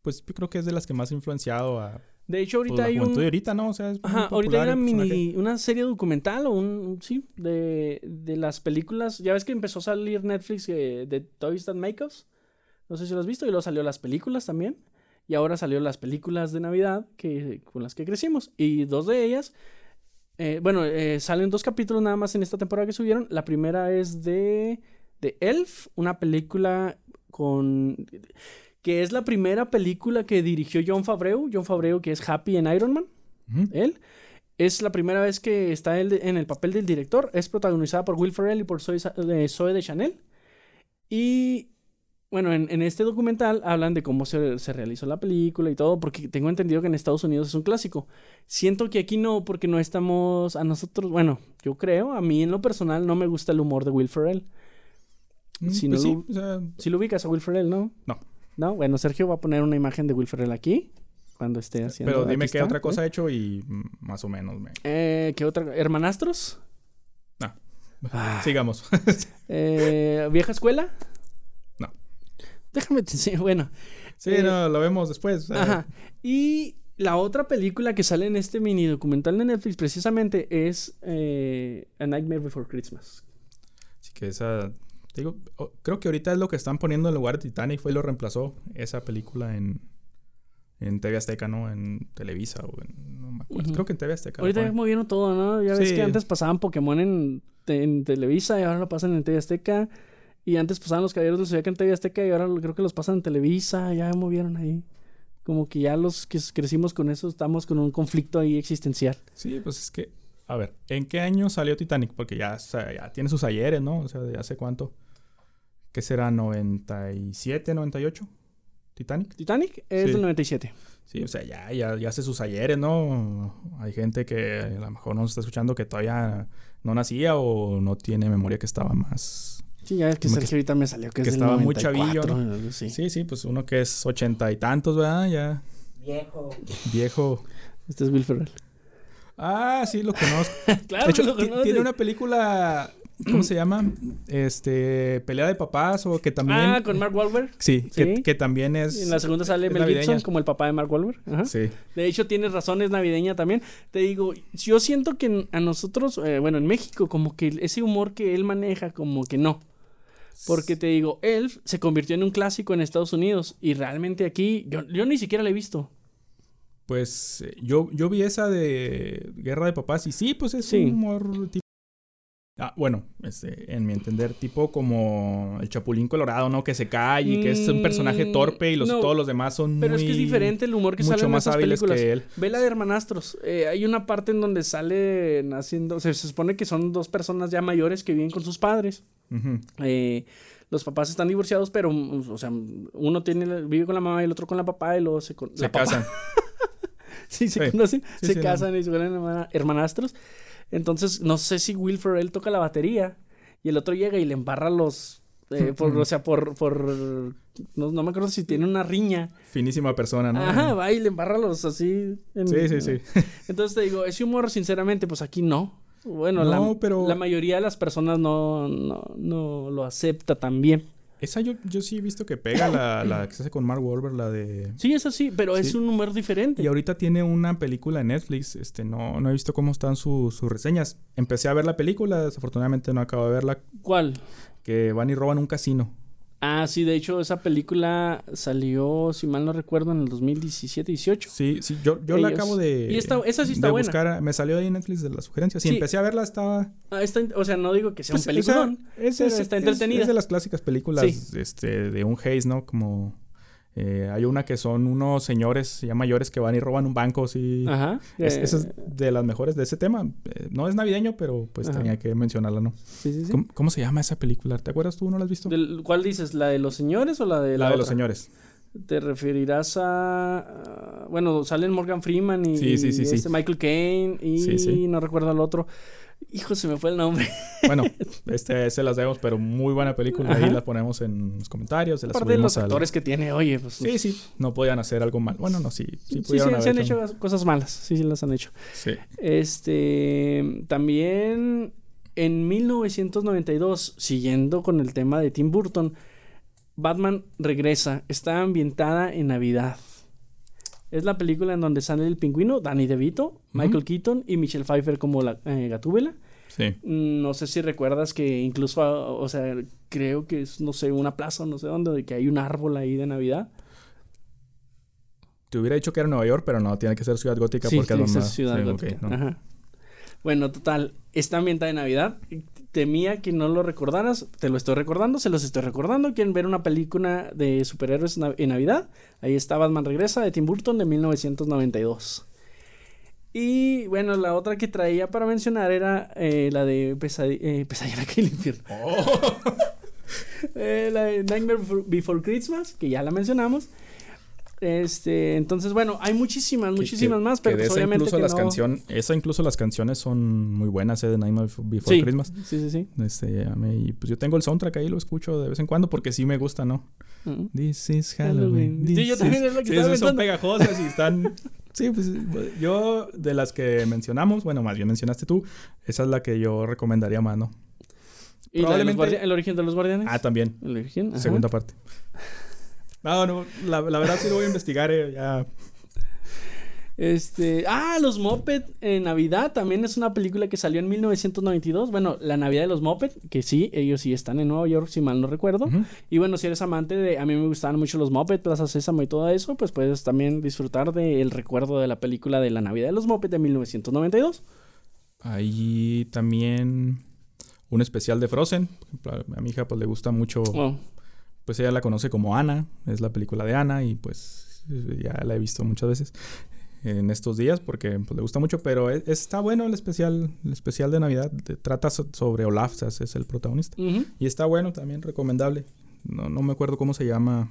Pues yo creo que es de las que más ha influenciado a De hecho, pues, ahorita la hay un... ahorita, ¿no? O sea, es muy Ajá, ahorita hay una mini, una serie documental o un, un- sí, de, de las películas. Ya ves que empezó a salir Netflix eh, de Toys That Make Us. No sé si lo has visto. Y luego salió las películas también. Y ahora salió las películas de Navidad que, con las que crecimos. Y dos de ellas, eh, bueno, eh, salen dos capítulos nada más en esta temporada que subieron. La primera es de, de Elf, una película con... que es la primera película que dirigió John Favreau. John Favreau que es Happy en Iron Man él. Es la primera vez que está él en el papel del director. Es protagonizada por Will Ferrell y por Zoe, de Zoe de Chanel. Y bueno, en, en este documental hablan de cómo se, se realizó la película y todo, porque tengo entendido que en Estados Unidos es un clásico. Siento que aquí no, porque no estamos a nosotros, bueno, yo creo, a mí en lo personal no me gusta el humor de Will Ferrell. Mm, Si pues no sí, lo- o sea, Si lo ubicas a Will Ferrell, ¿no? No. No, bueno, Sergio va a poner una imagen de Will Ferrell aquí, cuando esté haciendo... pero dime qué está, otra cosa ha hecho y mm, más o menos me... Eh, ¿Qué otra? ¿Hermanastros? Ah. Sigamos. Eh, ¿Vieja escuela? Déjame te enseño. Bueno. sí, Eh, no, lo vemos después. Ajá. Y la otra película que sale en este mini documental de Netflix precisamente es eh, A Nightmare Before Christmas. Así que esa... te digo, creo que ahorita es lo que están poniendo en lugar de Titanic. Fue y lo reemplazó esa película en... En TV Azteca, ¿no? En Televisa o en... No me acuerdo. Creo que en TV Azteca. Ahorita ya movieron todo, ¿no? Ya ves que antes pasaban Pokémon en, en Televisa y ahora lo pasan en TV Azteca. Y antes pasaban los Caballeros del Zodiaco en TV Azteca y ahora creo que los pasan en Televisa. Ya movieron ahí. Como que ya los que crecimos con eso estamos con un conflicto ahí existencial. Sí, pues es que... A ver, ¿en qué año salió Titanic? Porque ya, o sea, ya tiene sus ayeres, ¿no? O sea, ¿de hace cuánto? ¿Qué será? ¿97, 98? ¿Titanic? Titanic es Sí. del 97. Sí, o sea, ya, ya, ya hace sus ayeres, ¿no? Hay gente que a lo mejor nos está escuchando que todavía no nacía o no tiene memoria que estaba más... Sí, ya es que Como que- Sergio ahorita me salió que, que es del estaba muy 94, chavillo. Sí, sí, pues uno que es ochenta y tantos, ¿verdad? Ya Viejo. viejo. Este es Will Ferrell. Ah, sí, lo conozco. claro, De hecho, lo tiene una película, ¿cómo se llama? Este, Pelea de papás o que también... Ah, con Mark Wahlberg. Sí, Que, Sí. que también es... En la segunda sale Mel navideña. Gibson como el papá de Mark Wahlberg. Ajá. Sí. De hecho, tienes razón, es navideña también. Te digo, yo siento que a nosotros, eh, bueno, en México, como que ese humor que él maneja, como que no. Porque te digo, Elf se convirtió en un clásico en Estados Unidos y realmente aquí yo, yo ni siquiera la he visto. Pues eh, yo, yo vi esa de Guerra de Papás y sí, pues es Sí. un humor tipo... Ah, bueno, este, en mi entender, tipo como el Chapulín Colorado, ¿no? Que se cae y que es un personaje Mm, torpe y los, no, todos los demás son Pero muy... es que es diferente el humor que mucho sale en más esas hábiles películas. que él. Ve la de Hermanastros. Eh, hay una parte en donde salen haciendo. Se, se supone que son dos personas ya mayores que viven con sus padres. Eh, los papás están divorciados, pero, mm, o sea, uno tiene, vive con la mamá y el otro con la papá y luego se, con- Se la papá- casan. sí, se Sí. conocen, Sí, se sí, casan y se vuelven hermana- hermanastros. Entonces, no sé si Will Ferrell toca la batería y el otro llega y le embarra los. eh, por, o sea, por. por no, no me acuerdo si tiene una riña. Finísima persona, ¿no? Ajá, va y le embarra los así. en- Sí, sí, sí. Entonces te digo, ese humor, sinceramente, pues aquí no. Bueno, No, la, pero- la mayoría de las personas no, no, no lo acepta tan bien. Esa yo, yo sí he visto que pega la, la que se hace con Mark Wahlberg, la de... Sí, es así, pero es un humor diferente. Y ahorita tiene una película en Netflix. Este, no, no he visto cómo están su- sus reseñas. Empecé a ver la película, desafortunadamente no acabo de verla. ¿Cuál? Que van y roban un casino. Ah, sí, de hecho, esa película salió, si mal no recuerdo, en el 2017-18. Sí, sí, yo, yo la acabo de. Y esta- esa sí está buena. buscar. Me salió ahí en Netflix de las sugerencias. Sí, Sí. empecé a verla, estaba. Ah, está o sea, no digo que sea pues, un o sea, peliculón. es, pero es- está es- entretenida. Es de las clásicas películas Sí. este, de un Hayes, ¿no? Como Eh, hay una que son unos señores ya mayores que van y roban un banco, sí. Ajá. Es- eh, esa es de las mejores de ese tema. Eh, no es navideño, pero pues Ajá. tenía que mencionarla, ¿no? sí, sí, sí. ¿Cómo, cómo se llama esa película? ¿Te acuerdas tú? ¿No la has visto? Del- ¿Cuál dices? ¿La de los señores o la de la la, de los señores. ¿Te referirás a... Bueno, salen Morgan Freeman y, Sí, sí, sí, y este Michael Caine y no recuerdo al otro. Hijo, se me fue el nombre. Bueno, este se las demos, pero muy buena película. Ajá. Ahí la ponemos en los comentarios. Se la Aparte de los actores que tiene, oye, pues... Sí, sí. No podían hacer algo mal. Bueno, no, sí. Sí, Sí, sí, pudieron se han haber hecho hecho- cosas malas. Sí, sí, las han hecho. Sí. Este, también en 1992, siguiendo con el tema de Tim Burton, Batman regresa. Está ambientada en Navidad. Es la película en donde sale el pingüino, Danny DeVito, Michael Keaton y Michelle Pfeiffer como la eh, Gatúbela. Sí. Mm, No sé si recuerdas que incluso, ah, o sea, creo que es, no sé, una plaza, no sé dónde, de que hay un árbol ahí de Navidad. Te hubiera dicho que era Nueva York, pero no, tiene que ser Ciudad Gótica Sí, porque tiene es que ser Ciudad sí, Gótica. no. Ajá. Bueno, total, está ambientada en Navidad. Temía que no lo recordaras, te lo estoy recordando, se los estoy recordando. ¿Quieren ver una película de superhéroes en Navidad? Ahí está Batman Regresa de Tim Burton de 1992. Y bueno, la otra que traía para mencionar era eh, la de Pesadi- eh, Pesadilla en el infierno. Oh. Eh, la de Nightmare Before Christmas, que ya la mencionamos. Este, entonces, bueno, hay muchísimas, muchísimas que- más, pero pues, esa obviamente incluso que las no- esa incluso las canciones son muy buenas, eh, de Nightmare Before sí, Christmas. Sí, sí, sí. Este, y pues yo tengo el soundtrack ahí, lo escucho de vez en cuando porque sí me gusta, ¿no? This is Halloween. Sí, yo también is- es lo que Sí, estaba son pegajosas y están... sí, pues yo de las que mencionamos, bueno, más bien mencionaste tú, esa es la que yo recomendaría más, ¿no? ¿Y Probablemente- el origen de los guardianes? Ah, también. el origen. ajá. Segunda parte. No, no, la, la verdad sí lo voy a investigar, eh, ya. Este, ah, los Muppet en Navidad también es una película que salió en 1992. Bueno, la Navidad de los Muppet, que sí, ellos sí están en Nueva York, si mal no recuerdo. Y bueno, si eres amante de, a mí me gustaban mucho los Muppet, Plaza Sésamo y todo eso, pues puedes también disfrutar del recuerdo de la película de la Navidad de los Muppet de 1992. Ahí también un especial de Frozen. A mi hija pues le gusta mucho, Bueno, pues ella la conoce como Ana, es la película de Ana y pues ya la he visto muchas veces en estos días porque pues, le gusta mucho, pero es- está bueno el especial, el especial de Navidad. de- trata so- sobre Olaf, o sea, es el protagonista. Y está bueno también, recomendable. No, no me acuerdo cómo se llama.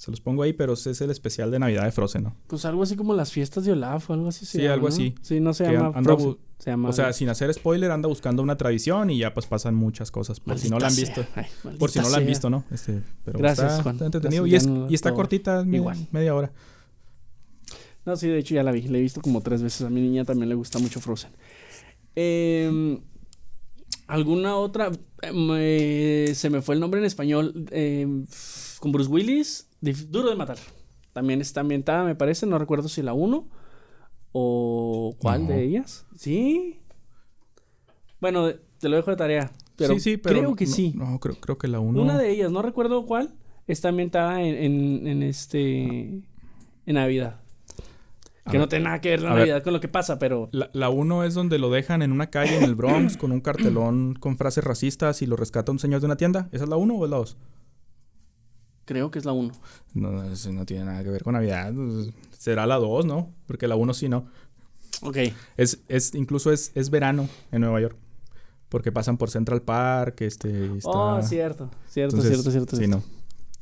Se los pongo ahí, pero es el especial de Navidad de Frozen, ¿no? Pues algo así como las fiestas de Olaf o algo así. se Sí, llama, algo ¿no? así. Sí, no se Que llama anda Frozen, se llama... O sea, sin hacer spoiler, anda buscando una tradición y ya pues pasan muchas cosas. Por si no la han visto. Ay, Por si no la han visto, ¿no? Este, pero Gracias, está, Juan. está entretenido. Gracias, y, ya es, no la y está cortita, Igual. media hora. No, sí, de hecho ya la vi. La he visto como tres veces. A mi niña también le gusta mucho Frozen. Eh, ¿Alguna otra? Eh, se me fue el nombre en español. eh, con Bruce Willis. Dif- Duro de matar. También está ambientada, me parece. No recuerdo si la 1 o cuál No. de ellas. ¿Sí? Bueno, te lo dejo de tarea. Pero, sí, sí, pero creo no- que no- sí. No, creo, creo que la uno. Una de ellas, no recuerdo cuál, está ambientada en, en, en este. en Navidad. A Que no ver, tiene nada que ver la a ver. Navidad con lo que pasa, pero. La, la uno es donde lo dejan en una calle en el Bronx con un cartelón con frases racistas y lo rescata un señor de una tienda. ¿Esa es la uno o es la dos? Creo que es la 1. No, no, eso no tiene nada que ver con Navidad. pues, Será la dos, ¿no? Porque la uno sí, ¿no? Ok. Es, es, incluso es, es verano en Nueva York. Porque pasan por Central Park, este... Está... Oh, cierto. Cierto, Entonces, cierto, cierto. Sí, cierto. no.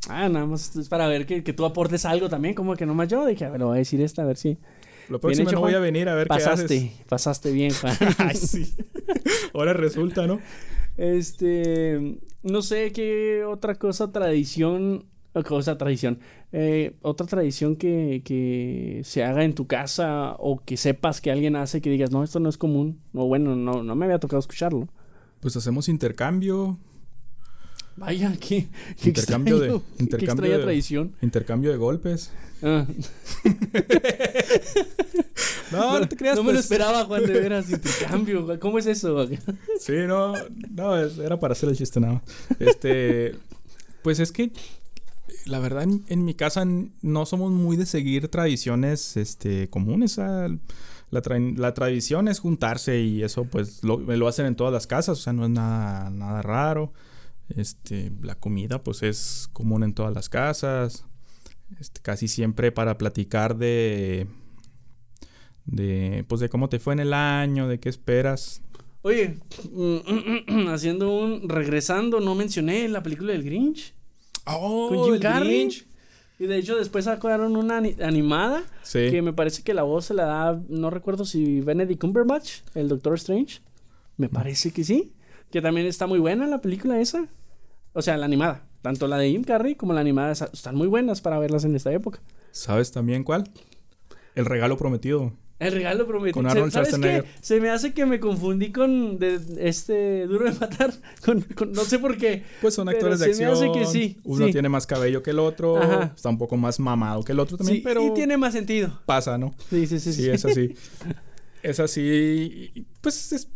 Ah, nada más es para ver que, que tú aportes algo también, como que nomás yo. Dije, a ver, voy a decir esta, a ver si. Lo próximo hecho, no voy a venir a ver Pasaste, qué haces. pasaste bien, Juan. Ay, sí. Ahora resulta, ¿no? Este, no sé qué otra cosa, tradición, cosa, tradición, eh, otra tradición que, que se haga en tu casa o que sepas que alguien hace que digas, no, esto no es común, o bueno, no, no me había tocado escucharlo. Pues hacemos intercambio. Vaya, qué, qué Intercambio de- extraño, qué intercambio extraña de- tradición. Intercambio de golpes. Ah, No, no, te creas. no me lo pues. esperaba, Juan, de veras, intercambio, ¿cómo es eso? Sí, no, no, era para hacer el chiste nada más. Este, pues es que la verdad en, mi casa no somos muy de seguir tradiciones, este, comunes. La, tra- la tradición es juntarse y eso, pues, lo, hacen en todas las casas, o sea, no es nada, nada raro. Este, la comida, pues, es común en todas las casas. este, casi siempre para platicar de, de, pues de cómo te fue en el año, de qué esperas. Oye, haciendo un, regresando, no mencioné la película del Grinch. Oh, con Jim Carrey. Y de hecho después sacaron una animada Sí. que me parece que la voz se la da, no recuerdo si Benedict Cumberbatch, el Doctor Strange. Me parece que sí. Que también está muy buena la película esa. O sea, la animada. Tanto la de Jim Carrey como la animada están muy buenas para verlas en esta época. ¿Sabes también cuál? El regalo prometido. El regalo prometido. Con Arnold ¿Sabes qué? Se me hace que me confundí con de, este Duro de Matar. Con, con- no sé por qué. Pues son actores de se me acción. hace que sí, Uno sí. tiene más cabello que el otro. Ajá. Está un poco más mamado que el otro también, Sí, pero Y tiene más sentido. pasa, ¿no? Sí, sí, sí. Sí, es así. es así. Pues es-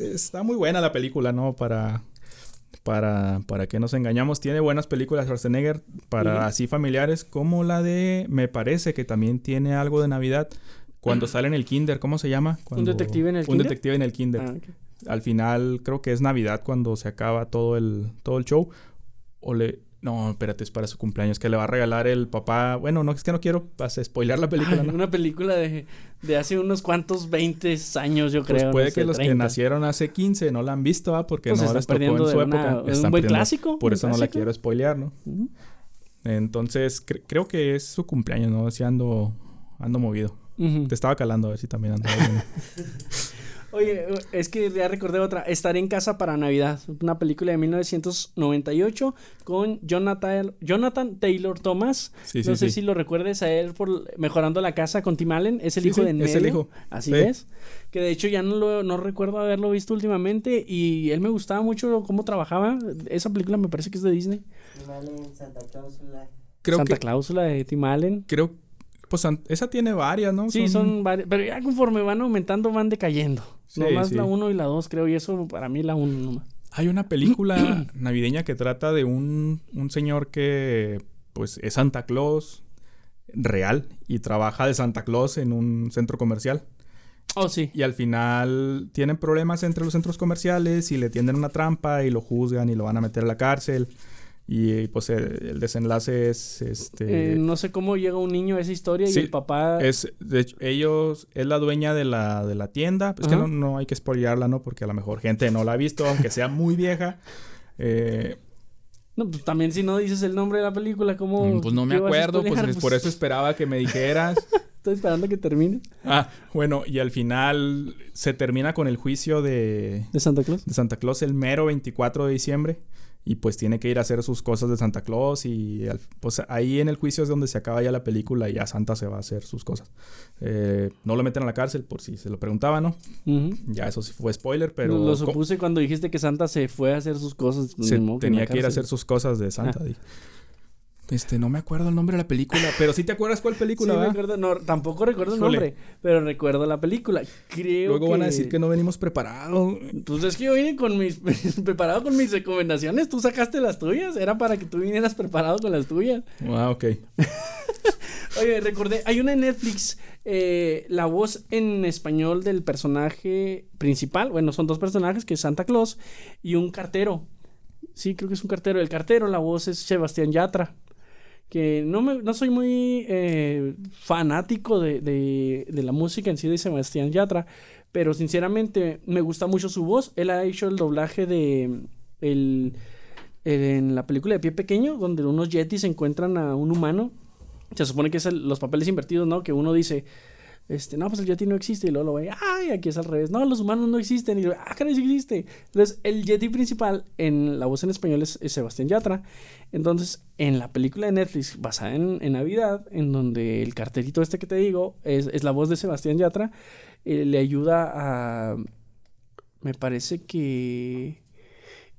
está muy buena la película, ¿no? Para, para, para que nos engañamos. Tiene buenas películas Schwarzenegger para así familiares, como la de, me parece que también tiene algo de Navidad. Cuando sale en el kinder, ¿cómo se llama? Cuando- detective en el Un kinder? detective en el kinder. Ah. Al final creo que es Navidad cuando se acaba todo el, todo el show. O le... No, espérate, es para su cumpleaños. Que le va a regalar el papá... Bueno, no, es que no quiero pues, spoilear la película, Ay, ¿no? Una película de, de hace unos cuantos 20 años, yo Pues creo. puede no sé, que los que 30. nacieron hace 15 no la han visto, ¿ah? Porque Pues no les tocó en su época. una- de un buen clásico, Por un eso no la quiero spoilear, ¿no? Entonces, cre- creo que es su cumpleaños, ¿no? Si ando, ando movido. Te estaba calando a ver si también andaba bien. Oye, es que ya recordé otra. Estaré en casa para Navidad. Una película de 1998 con Jonathan, Jonathan Taylor Thomas. Sí, sí, no sé sí. si lo recuerdes a él por Mejorando la Casa con Tim Allen. Es el Sí, hijo sí, de es el hijo. Así Sí. es. Que de hecho ya no, lo, no recuerdo haberlo visto últimamente. Y él me gustaba mucho cómo trabajaba. Esa película me parece que es de Disney. Vale, Santa Cláusula. Creo Santa que... Cláusula de Tim Allen. Creo... Pues esa tiene varias, ¿no? Sí, son varias. Pero ya conforme van aumentando, van decayendo. Sí, nomás sí. la 1 y la 2, creo. Y eso para mí la 1 nomás. Hay una película navideña que trata de un, un señor que pues es Santa Claus real y trabaja de Santa Claus en un centro comercial. Oh, sí. Y al final tienen problemas entre los centros comerciales y le tienden una trampa y lo juzgan y lo van a meter a la cárcel. Y pues el, desenlace es este Eh, no sé cómo llega un niño a esa historia sí, y el papá. es de hecho, ellos es la dueña de la, de la tienda. Es que no, no hay que spoilearla, ¿no? Porque a lo mejor gente no la ha visto, aunque sea muy vieja. Eh, No, pues también si no dices el nombre de la película, ¿cómo? Mm, Pues no me acuerdo, pues, por eso esperaba que me dijeras. Estoy esperando que termine. ah, bueno, y al final se termina con el juicio de, ¿De Santa Claus? de Santa Claus el mero 24 de diciembre. Y pues tiene que ir a hacer sus cosas de Santa Claus. Y pues ahí en el juicio es donde se acaba ya la película y ya Santa se va a hacer sus cosas. Eh, no lo meten a la cárcel por si se lo preguntaba, ¿no? Ya eso sí fue spoiler, pero lo, supuse cuando dijiste que Santa se fue a hacer sus cosas. se tenía que ir a hacer sus cosas de Santa. Este, no me acuerdo el nombre de la película, pero sí te acuerdas cuál Sí, película, me ¿verdad? acuerdo, no, tampoco recuerdo el nombre, pero recuerdo la película. Creo Luego van a decir que no venimos preparados. Pues es que yo vine con mis preparado con mis recomendaciones, tú sacaste las tuyas, era para que tú vinieras preparado con las tuyas. Ah, ok. Oye, recordé, hay una en Netflix, eh, la voz en español del personaje principal, bueno, son dos personajes, que es Santa Claus y un cartero. Sí, creo que es un cartero. El cartero, la voz es Sebastián Yatra. Que no, me, no soy muy eh, fanático de, de, la música en sí de Sebastián Yatra, pero sinceramente me gusta mucho su voz. Él ha hecho el doblaje de el, en la película de Pie Pequeño, donde unos yetis encuentran a un humano. Se supone que es los papeles invertidos, ¿no? Que uno dice, este, no, pues el Yeti no existe, y luego lo ve, ay, aquí es al revés, no, los humanos no existen, y yo, ah, caray, sí existe. Entonces, el Yeti principal en la voz en español es, Sebastián Yatra. Entonces, en la película de Netflix basada en, en Navidad, en donde el carterito este que te digo es, es la voz de Sebastián Yatra, eh, le ayuda a. Me parece que.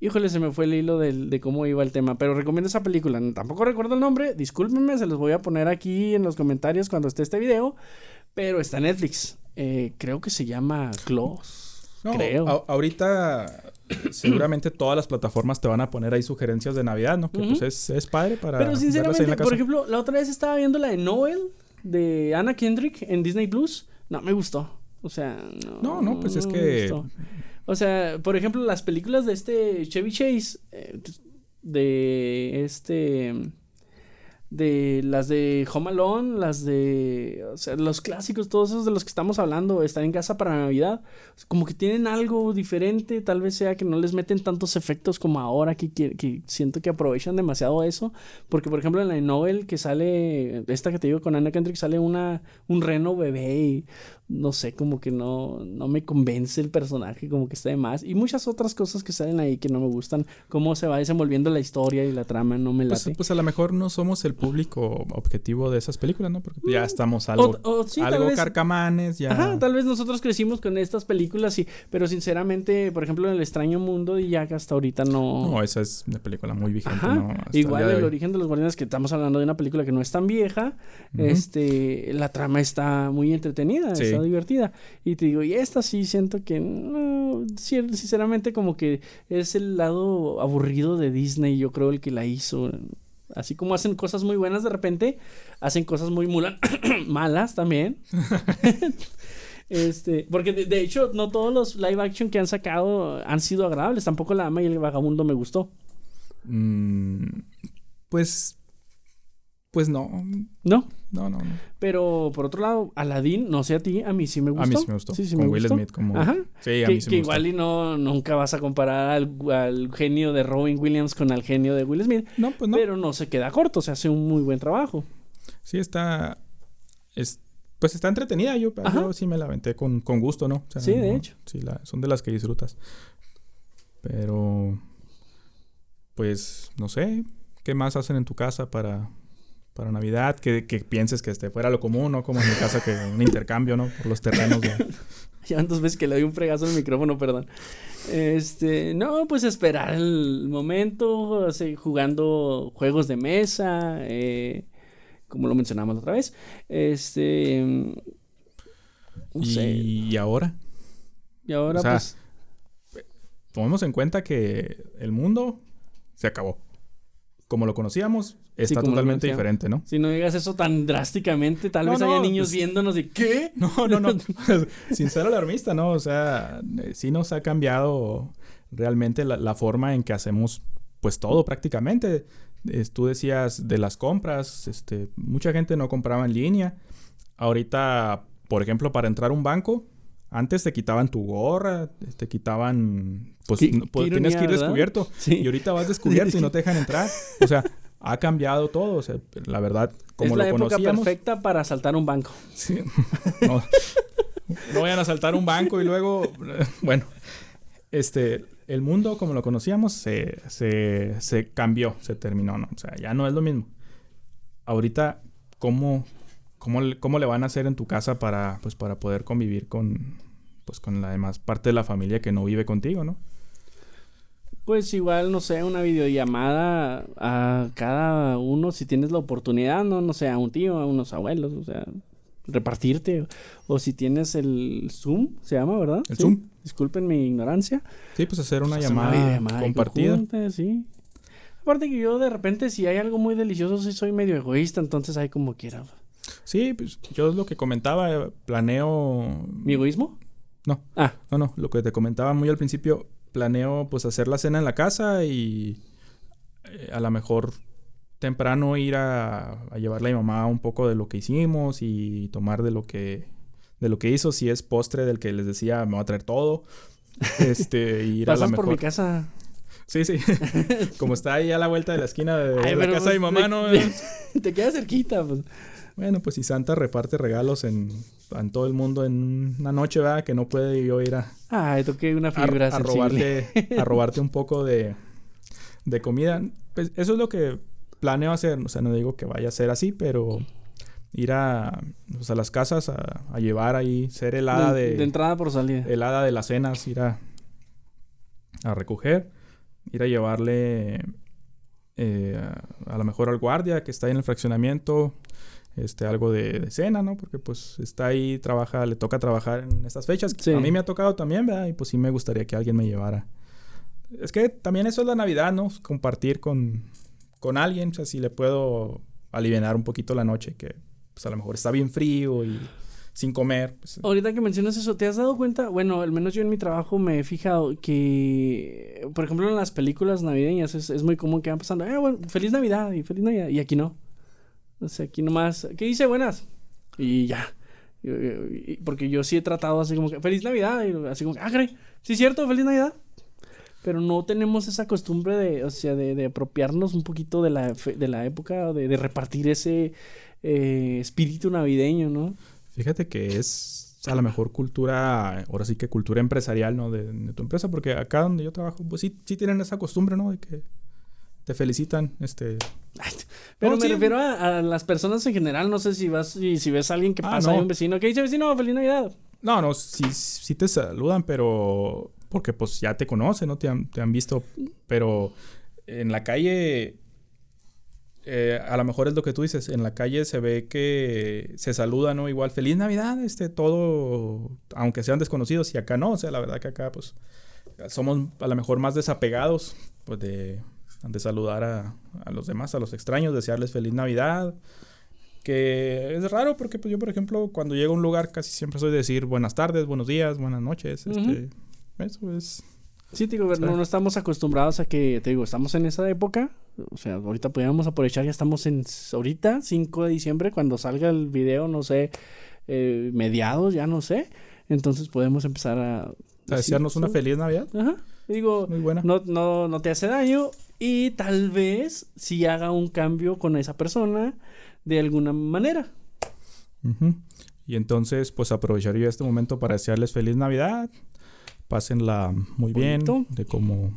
Híjole, se me fue el hilo del- de cómo iba el tema, pero recomiendo esa película. Tampoco recuerdo el nombre, discúlpenme, se los voy a poner aquí en los comentarios cuando esté este video, pero está en Netflix. Eh, creo que se llama Claus. No, creo. a- ahorita seguramente todas las plataformas te van a poner ahí sugerencias de Navidad, ¿no? Que pues es, es padre para Pero ahí en sinceramente, la por casa. ejemplo, la otra vez estaba viendo la de Noel de Anna Kendrick en Disney Plus. No me gustó. O sea, no. No, no, pues es que-. O sea, por ejemplo, las películas de este Chevy Chase, eh, de este. De las de Home Alone, las de, o sea, los clásicos, todos esos de los que estamos hablando, estar en casa para Navidad, como que tienen algo diferente, tal vez sea que no les meten tantos efectos como ahora, que, que, siento que aprovechan demasiado eso, porque por ejemplo en la novel que sale, esta que te digo con Anna Kendrick, sale una, un reno bebé y no sé, como que no, no me convence el personaje, como que está de más. Y muchas otras cosas que salen ahí que no me gustan, cómo se va desenvolviendo la historia y la trama, no me Pues, late. pues a lo mejor no somos el público objetivo de esas películas, ¿no? Porque ya estamos algo, Mm. O- o sí, tal algo vez- carcamanes, ya. Ajá, tal vez nosotros crecimos con estas películas, sí, pero sinceramente, por ejemplo, en El extraño mundo de Jack hasta ahorita no... No, esa es una película muy vigente, Ajá, ¿no? Hasta igual el hoy. origen de los guardianes que estamos hablando de una película que no es tan vieja, este, la trama está muy entretenida, Sí. Divertida y te digo y esta sí siento que no, sinceramente como que es el lado aburrido de Disney, yo creo el que la hizo. Así como hacen cosas muy buenas de repente, hacen cosas muy malas también. Este, porque de, de hecho no todos los live action que han sacado han sido agradables, tampoco La Ama y el Vagabundo me gustó. Mm, pues. Pues no. ¿No? No, no, no. Pero por otro lado, Aladdin, no sé a ti, a mí sí me gustó. A mí sí me gustó. Sí, sí Con me Will gustó. Smith como. Ajá. Sí, a que mí sí que me gustó. igual y no nunca vas a comparar al, al genio de Robin Williams con al genio de Will Smith, No, pues no. pero no se queda corto, se hace un muy buen trabajo. Sí, está. Es, pues está entretenida. Yo, sí me la aventé con, con gusto, ¿no? O sea, Sí, de no- hecho. Sí, la- son de las que disfrutas. Pero. Pues no sé. ¿Qué más hacen en tu casa para, para Navidad? Que, que pienses que esté fuera lo común, ¿no? Como en mi casa, que un intercambio, ¿no? Por los terrenos. de- Ya dos veces que le doy un fregazo al micrófono, perdón. Este, no, pues esperar el momento, así, jugando juegos de mesa, eh, como lo mencionamos otra vez. Este, mm, no y, sé. y ahora, Y ahora, o sea, pues, tomemos en cuenta que el mundo se acabó. Como lo conocíamos, está totalmente conocíamos. diferente, ¿no? si no digas eso tan drásticamente, tal No, vez no, haya niños pues- viéndonos y ¿qué? No, no, no. Sin ser alarmista, ¿no? O sea, eh, sí nos ha cambiado realmente la, la forma en que hacemos pues todo prácticamente. Es- tú decías de las compras, este, mucha gente no compraba en línea. Ahorita, por ejemplo, para entrar a un banco, antes te quitaban tu gorra, te quitaban, pues Qué- no- pues, qué tienes que ir descubierto. Sí. Y ahorita vas descubierto y no te dejan entrar. O sea, ha cambiado todo. O sea, la verdad, como es lo la época conocíamos. perfecta para asaltar un banco. Sí. No, no vayan a saltar un banco y luego, bueno, este, el mundo como lo conocíamos se, se, se cambió, se terminó, ¿no? O sea, ya no es lo mismo. Ahorita, ¿cómo, cómo, le- cómo le van a hacer en tu casa para, pues, para poder convivir con, pues, con la demás parte de la familia que no vive contigo, ¿no? Pues igual, no sé, una videollamada a cada uno si tienes la oportunidad, no, no sé, a un tío, a unos abuelos, o sea, repartirte. O si tienes el Zoom, se llama, ¿verdad? El Sí. Zoom. Disculpen mi ignorancia. Sí, pues hacer una Pues hacer llamada, videollamada compartida. conjunta, sí. Aparte que yo de repente si hay algo muy delicioso sí soy medio egoísta, entonces hay como quiera. Sí, pues yo es lo que comentaba, eh, planeo... ¿Mi egoísmo? No. Ah, No, no, lo que te comentaba muy al principio, planeo pues hacer la cena en la casa y eh, a lo mejor temprano ir a, a llevarle a mi mamá un poco de lo que hicimos y tomar de lo que de lo que hizo, si es postre del que les decía, me va a traer todo. Este, ir a la pasas por mejor. mi casa. Sí, sí. Como está ahí a la vuelta de la esquina de, Ay, la casa de mi pues, mamá, te- ¿no? Te queda cerquita, pues. Bueno, pues si Santa reparte regalos en, en todo el mundo en una noche, ¿verdad? Que no puede yo ir a, Ay, toqué una a, fibra a sensible. robarte, a robarte un poco de, de comida. Pues eso es lo que planeo hacer. O sea, no digo que vaya a ser así, pero ir a, pues, a las casas a, a llevar ahí, ser helada de, de, de entrada por salida. helada de las cenas, ir a, a recoger, ir a llevarle eh, a, a lo mejor al guardia que está ahí en el fraccionamiento. Este, algo de, de cena, ¿no? Porque pues está ahí, trabaja, le toca trabajar en estas fechas. Sí. A mí me ha tocado también, ¿verdad? Y pues sí me gustaría que alguien me llevara. Es que también eso es la Navidad, ¿no? Compartir con, con alguien, o sea, si le puedo aliviar un poquito la noche, que pues a lo mejor está bien frío y sin comer. pues, Ahorita que mencionas eso, ¿te has dado cuenta? Bueno, al menos yo en mi trabajo me he fijado que, por ejemplo, en las películas navideñas es, es muy común que van pasando, eh, bueno, feliz Navidad y feliz Navidad, y aquí no. O sea, aquí nomás, ¿qué dice? Buenas. Y ya. Porque yo sí he tratado así como que, feliz Navidad. Y así como que, ah, caray, sí es cierto, feliz Navidad. Pero no tenemos esa costumbre de, o sea, de, apropiarnos un poquito de la, de la época, de, de repartir ese eh, espíritu navideño, ¿no? Fíjate que es a la mejor cultura, ahora sí que cultura empresarial, ¿no? De, de tu empresa, porque acá donde yo trabajo, pues sí, sí tienen esa costumbre, ¿no? De que te felicitan, este... Ay, Pero No, me sí. refiero a, a las personas en general. No sé si vas y si ves a alguien que Ah, pasa, no. hay un vecino que dice, vecino, feliz Navidad. No, no, sí, sí te saludan, pero... Porque pues ya te conocen, ¿no? Te han, te han visto, pero en la calle... eh, a lo mejor es lo que tú dices, en la calle se ve que se saluda, ¿no? Igual, feliz Navidad, este, todo, aunque sean desconocidos, y acá no, o sea, la verdad que acá, pues, somos a lo mejor más desapegados, pues, de, de saludar a, a los demás, a los extraños, desearles feliz Navidad, que es raro porque, pues, yo, por ejemplo, cuando llego a un lugar casi siempre soy de decir buenas tardes, buenos días, buenas noches, este, eso es... Sí, te digo, no, no estamos acostumbrados a que, te digo, estamos en esa época. O sea, ahorita podríamos aprovechar, ya estamos en, ahorita, 5 de diciembre, cuando salga el video, no sé, eh, mediados, ya no sé. Entonces podemos empezar a... a desearnos una feliz feliz Navidad, Ajá. Digo, muy buena. no, no, no te hace daño y tal vez si haga un cambio con esa persona de alguna manera. Y entonces, pues aprovecharía este momento para desearles feliz Navidad. Pásenla muy bien. De cómo,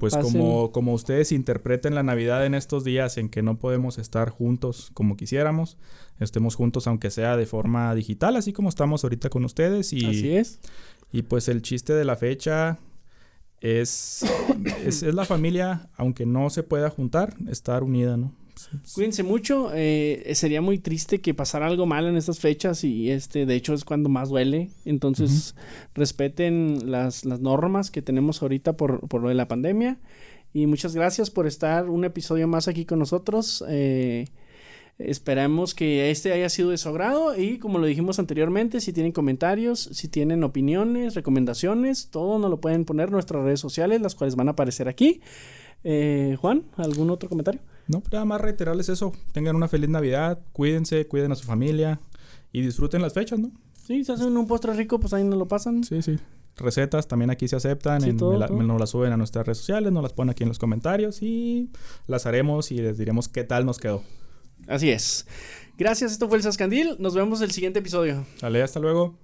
pues Pasen- como, como ustedes interpreten la Navidad en estos días en que no podemos estar juntos como quisiéramos. Estemos juntos aunque sea de forma digital, así como estamos ahorita con ustedes. Y, Así es. y pues el chiste de la fecha es, es, es la familia, aunque no se pueda juntar, estar unida, ¿no? Cuídense mucho. eh, sería muy triste que pasara algo mal en estas fechas y este, de hecho, es cuando más duele. Entonces, respeten las, las normas que tenemos ahorita por, por lo de la pandemia. Y muchas gracias por estar un episodio más aquí con nosotros. Eh, esperamos que este haya sido de su agrado y como lo dijimos anteriormente, si tienen comentarios, si tienen opiniones, recomendaciones, todo nos lo pueden poner en nuestras redes sociales, las cuales van a aparecer aquí. Eh, Juan, ¿algún otro comentario? No, nada más reiterarles eso. Tengan una feliz Navidad, cuídense, cuiden a su familia y disfruten las fechas, ¿no? Sí, se hacen un postre rico, pues ahí nos lo pasan. Sí, sí. Recetas también aquí se aceptan, Sí, en- todo, me la- todo. me- nos las suben a nuestras redes sociales, nos las ponen aquí en los comentarios y las haremos y les diremos qué tal nos quedó. Así es. Gracias, esto fue el Sascandil. Nos vemos el siguiente episodio. Dale, hasta luego.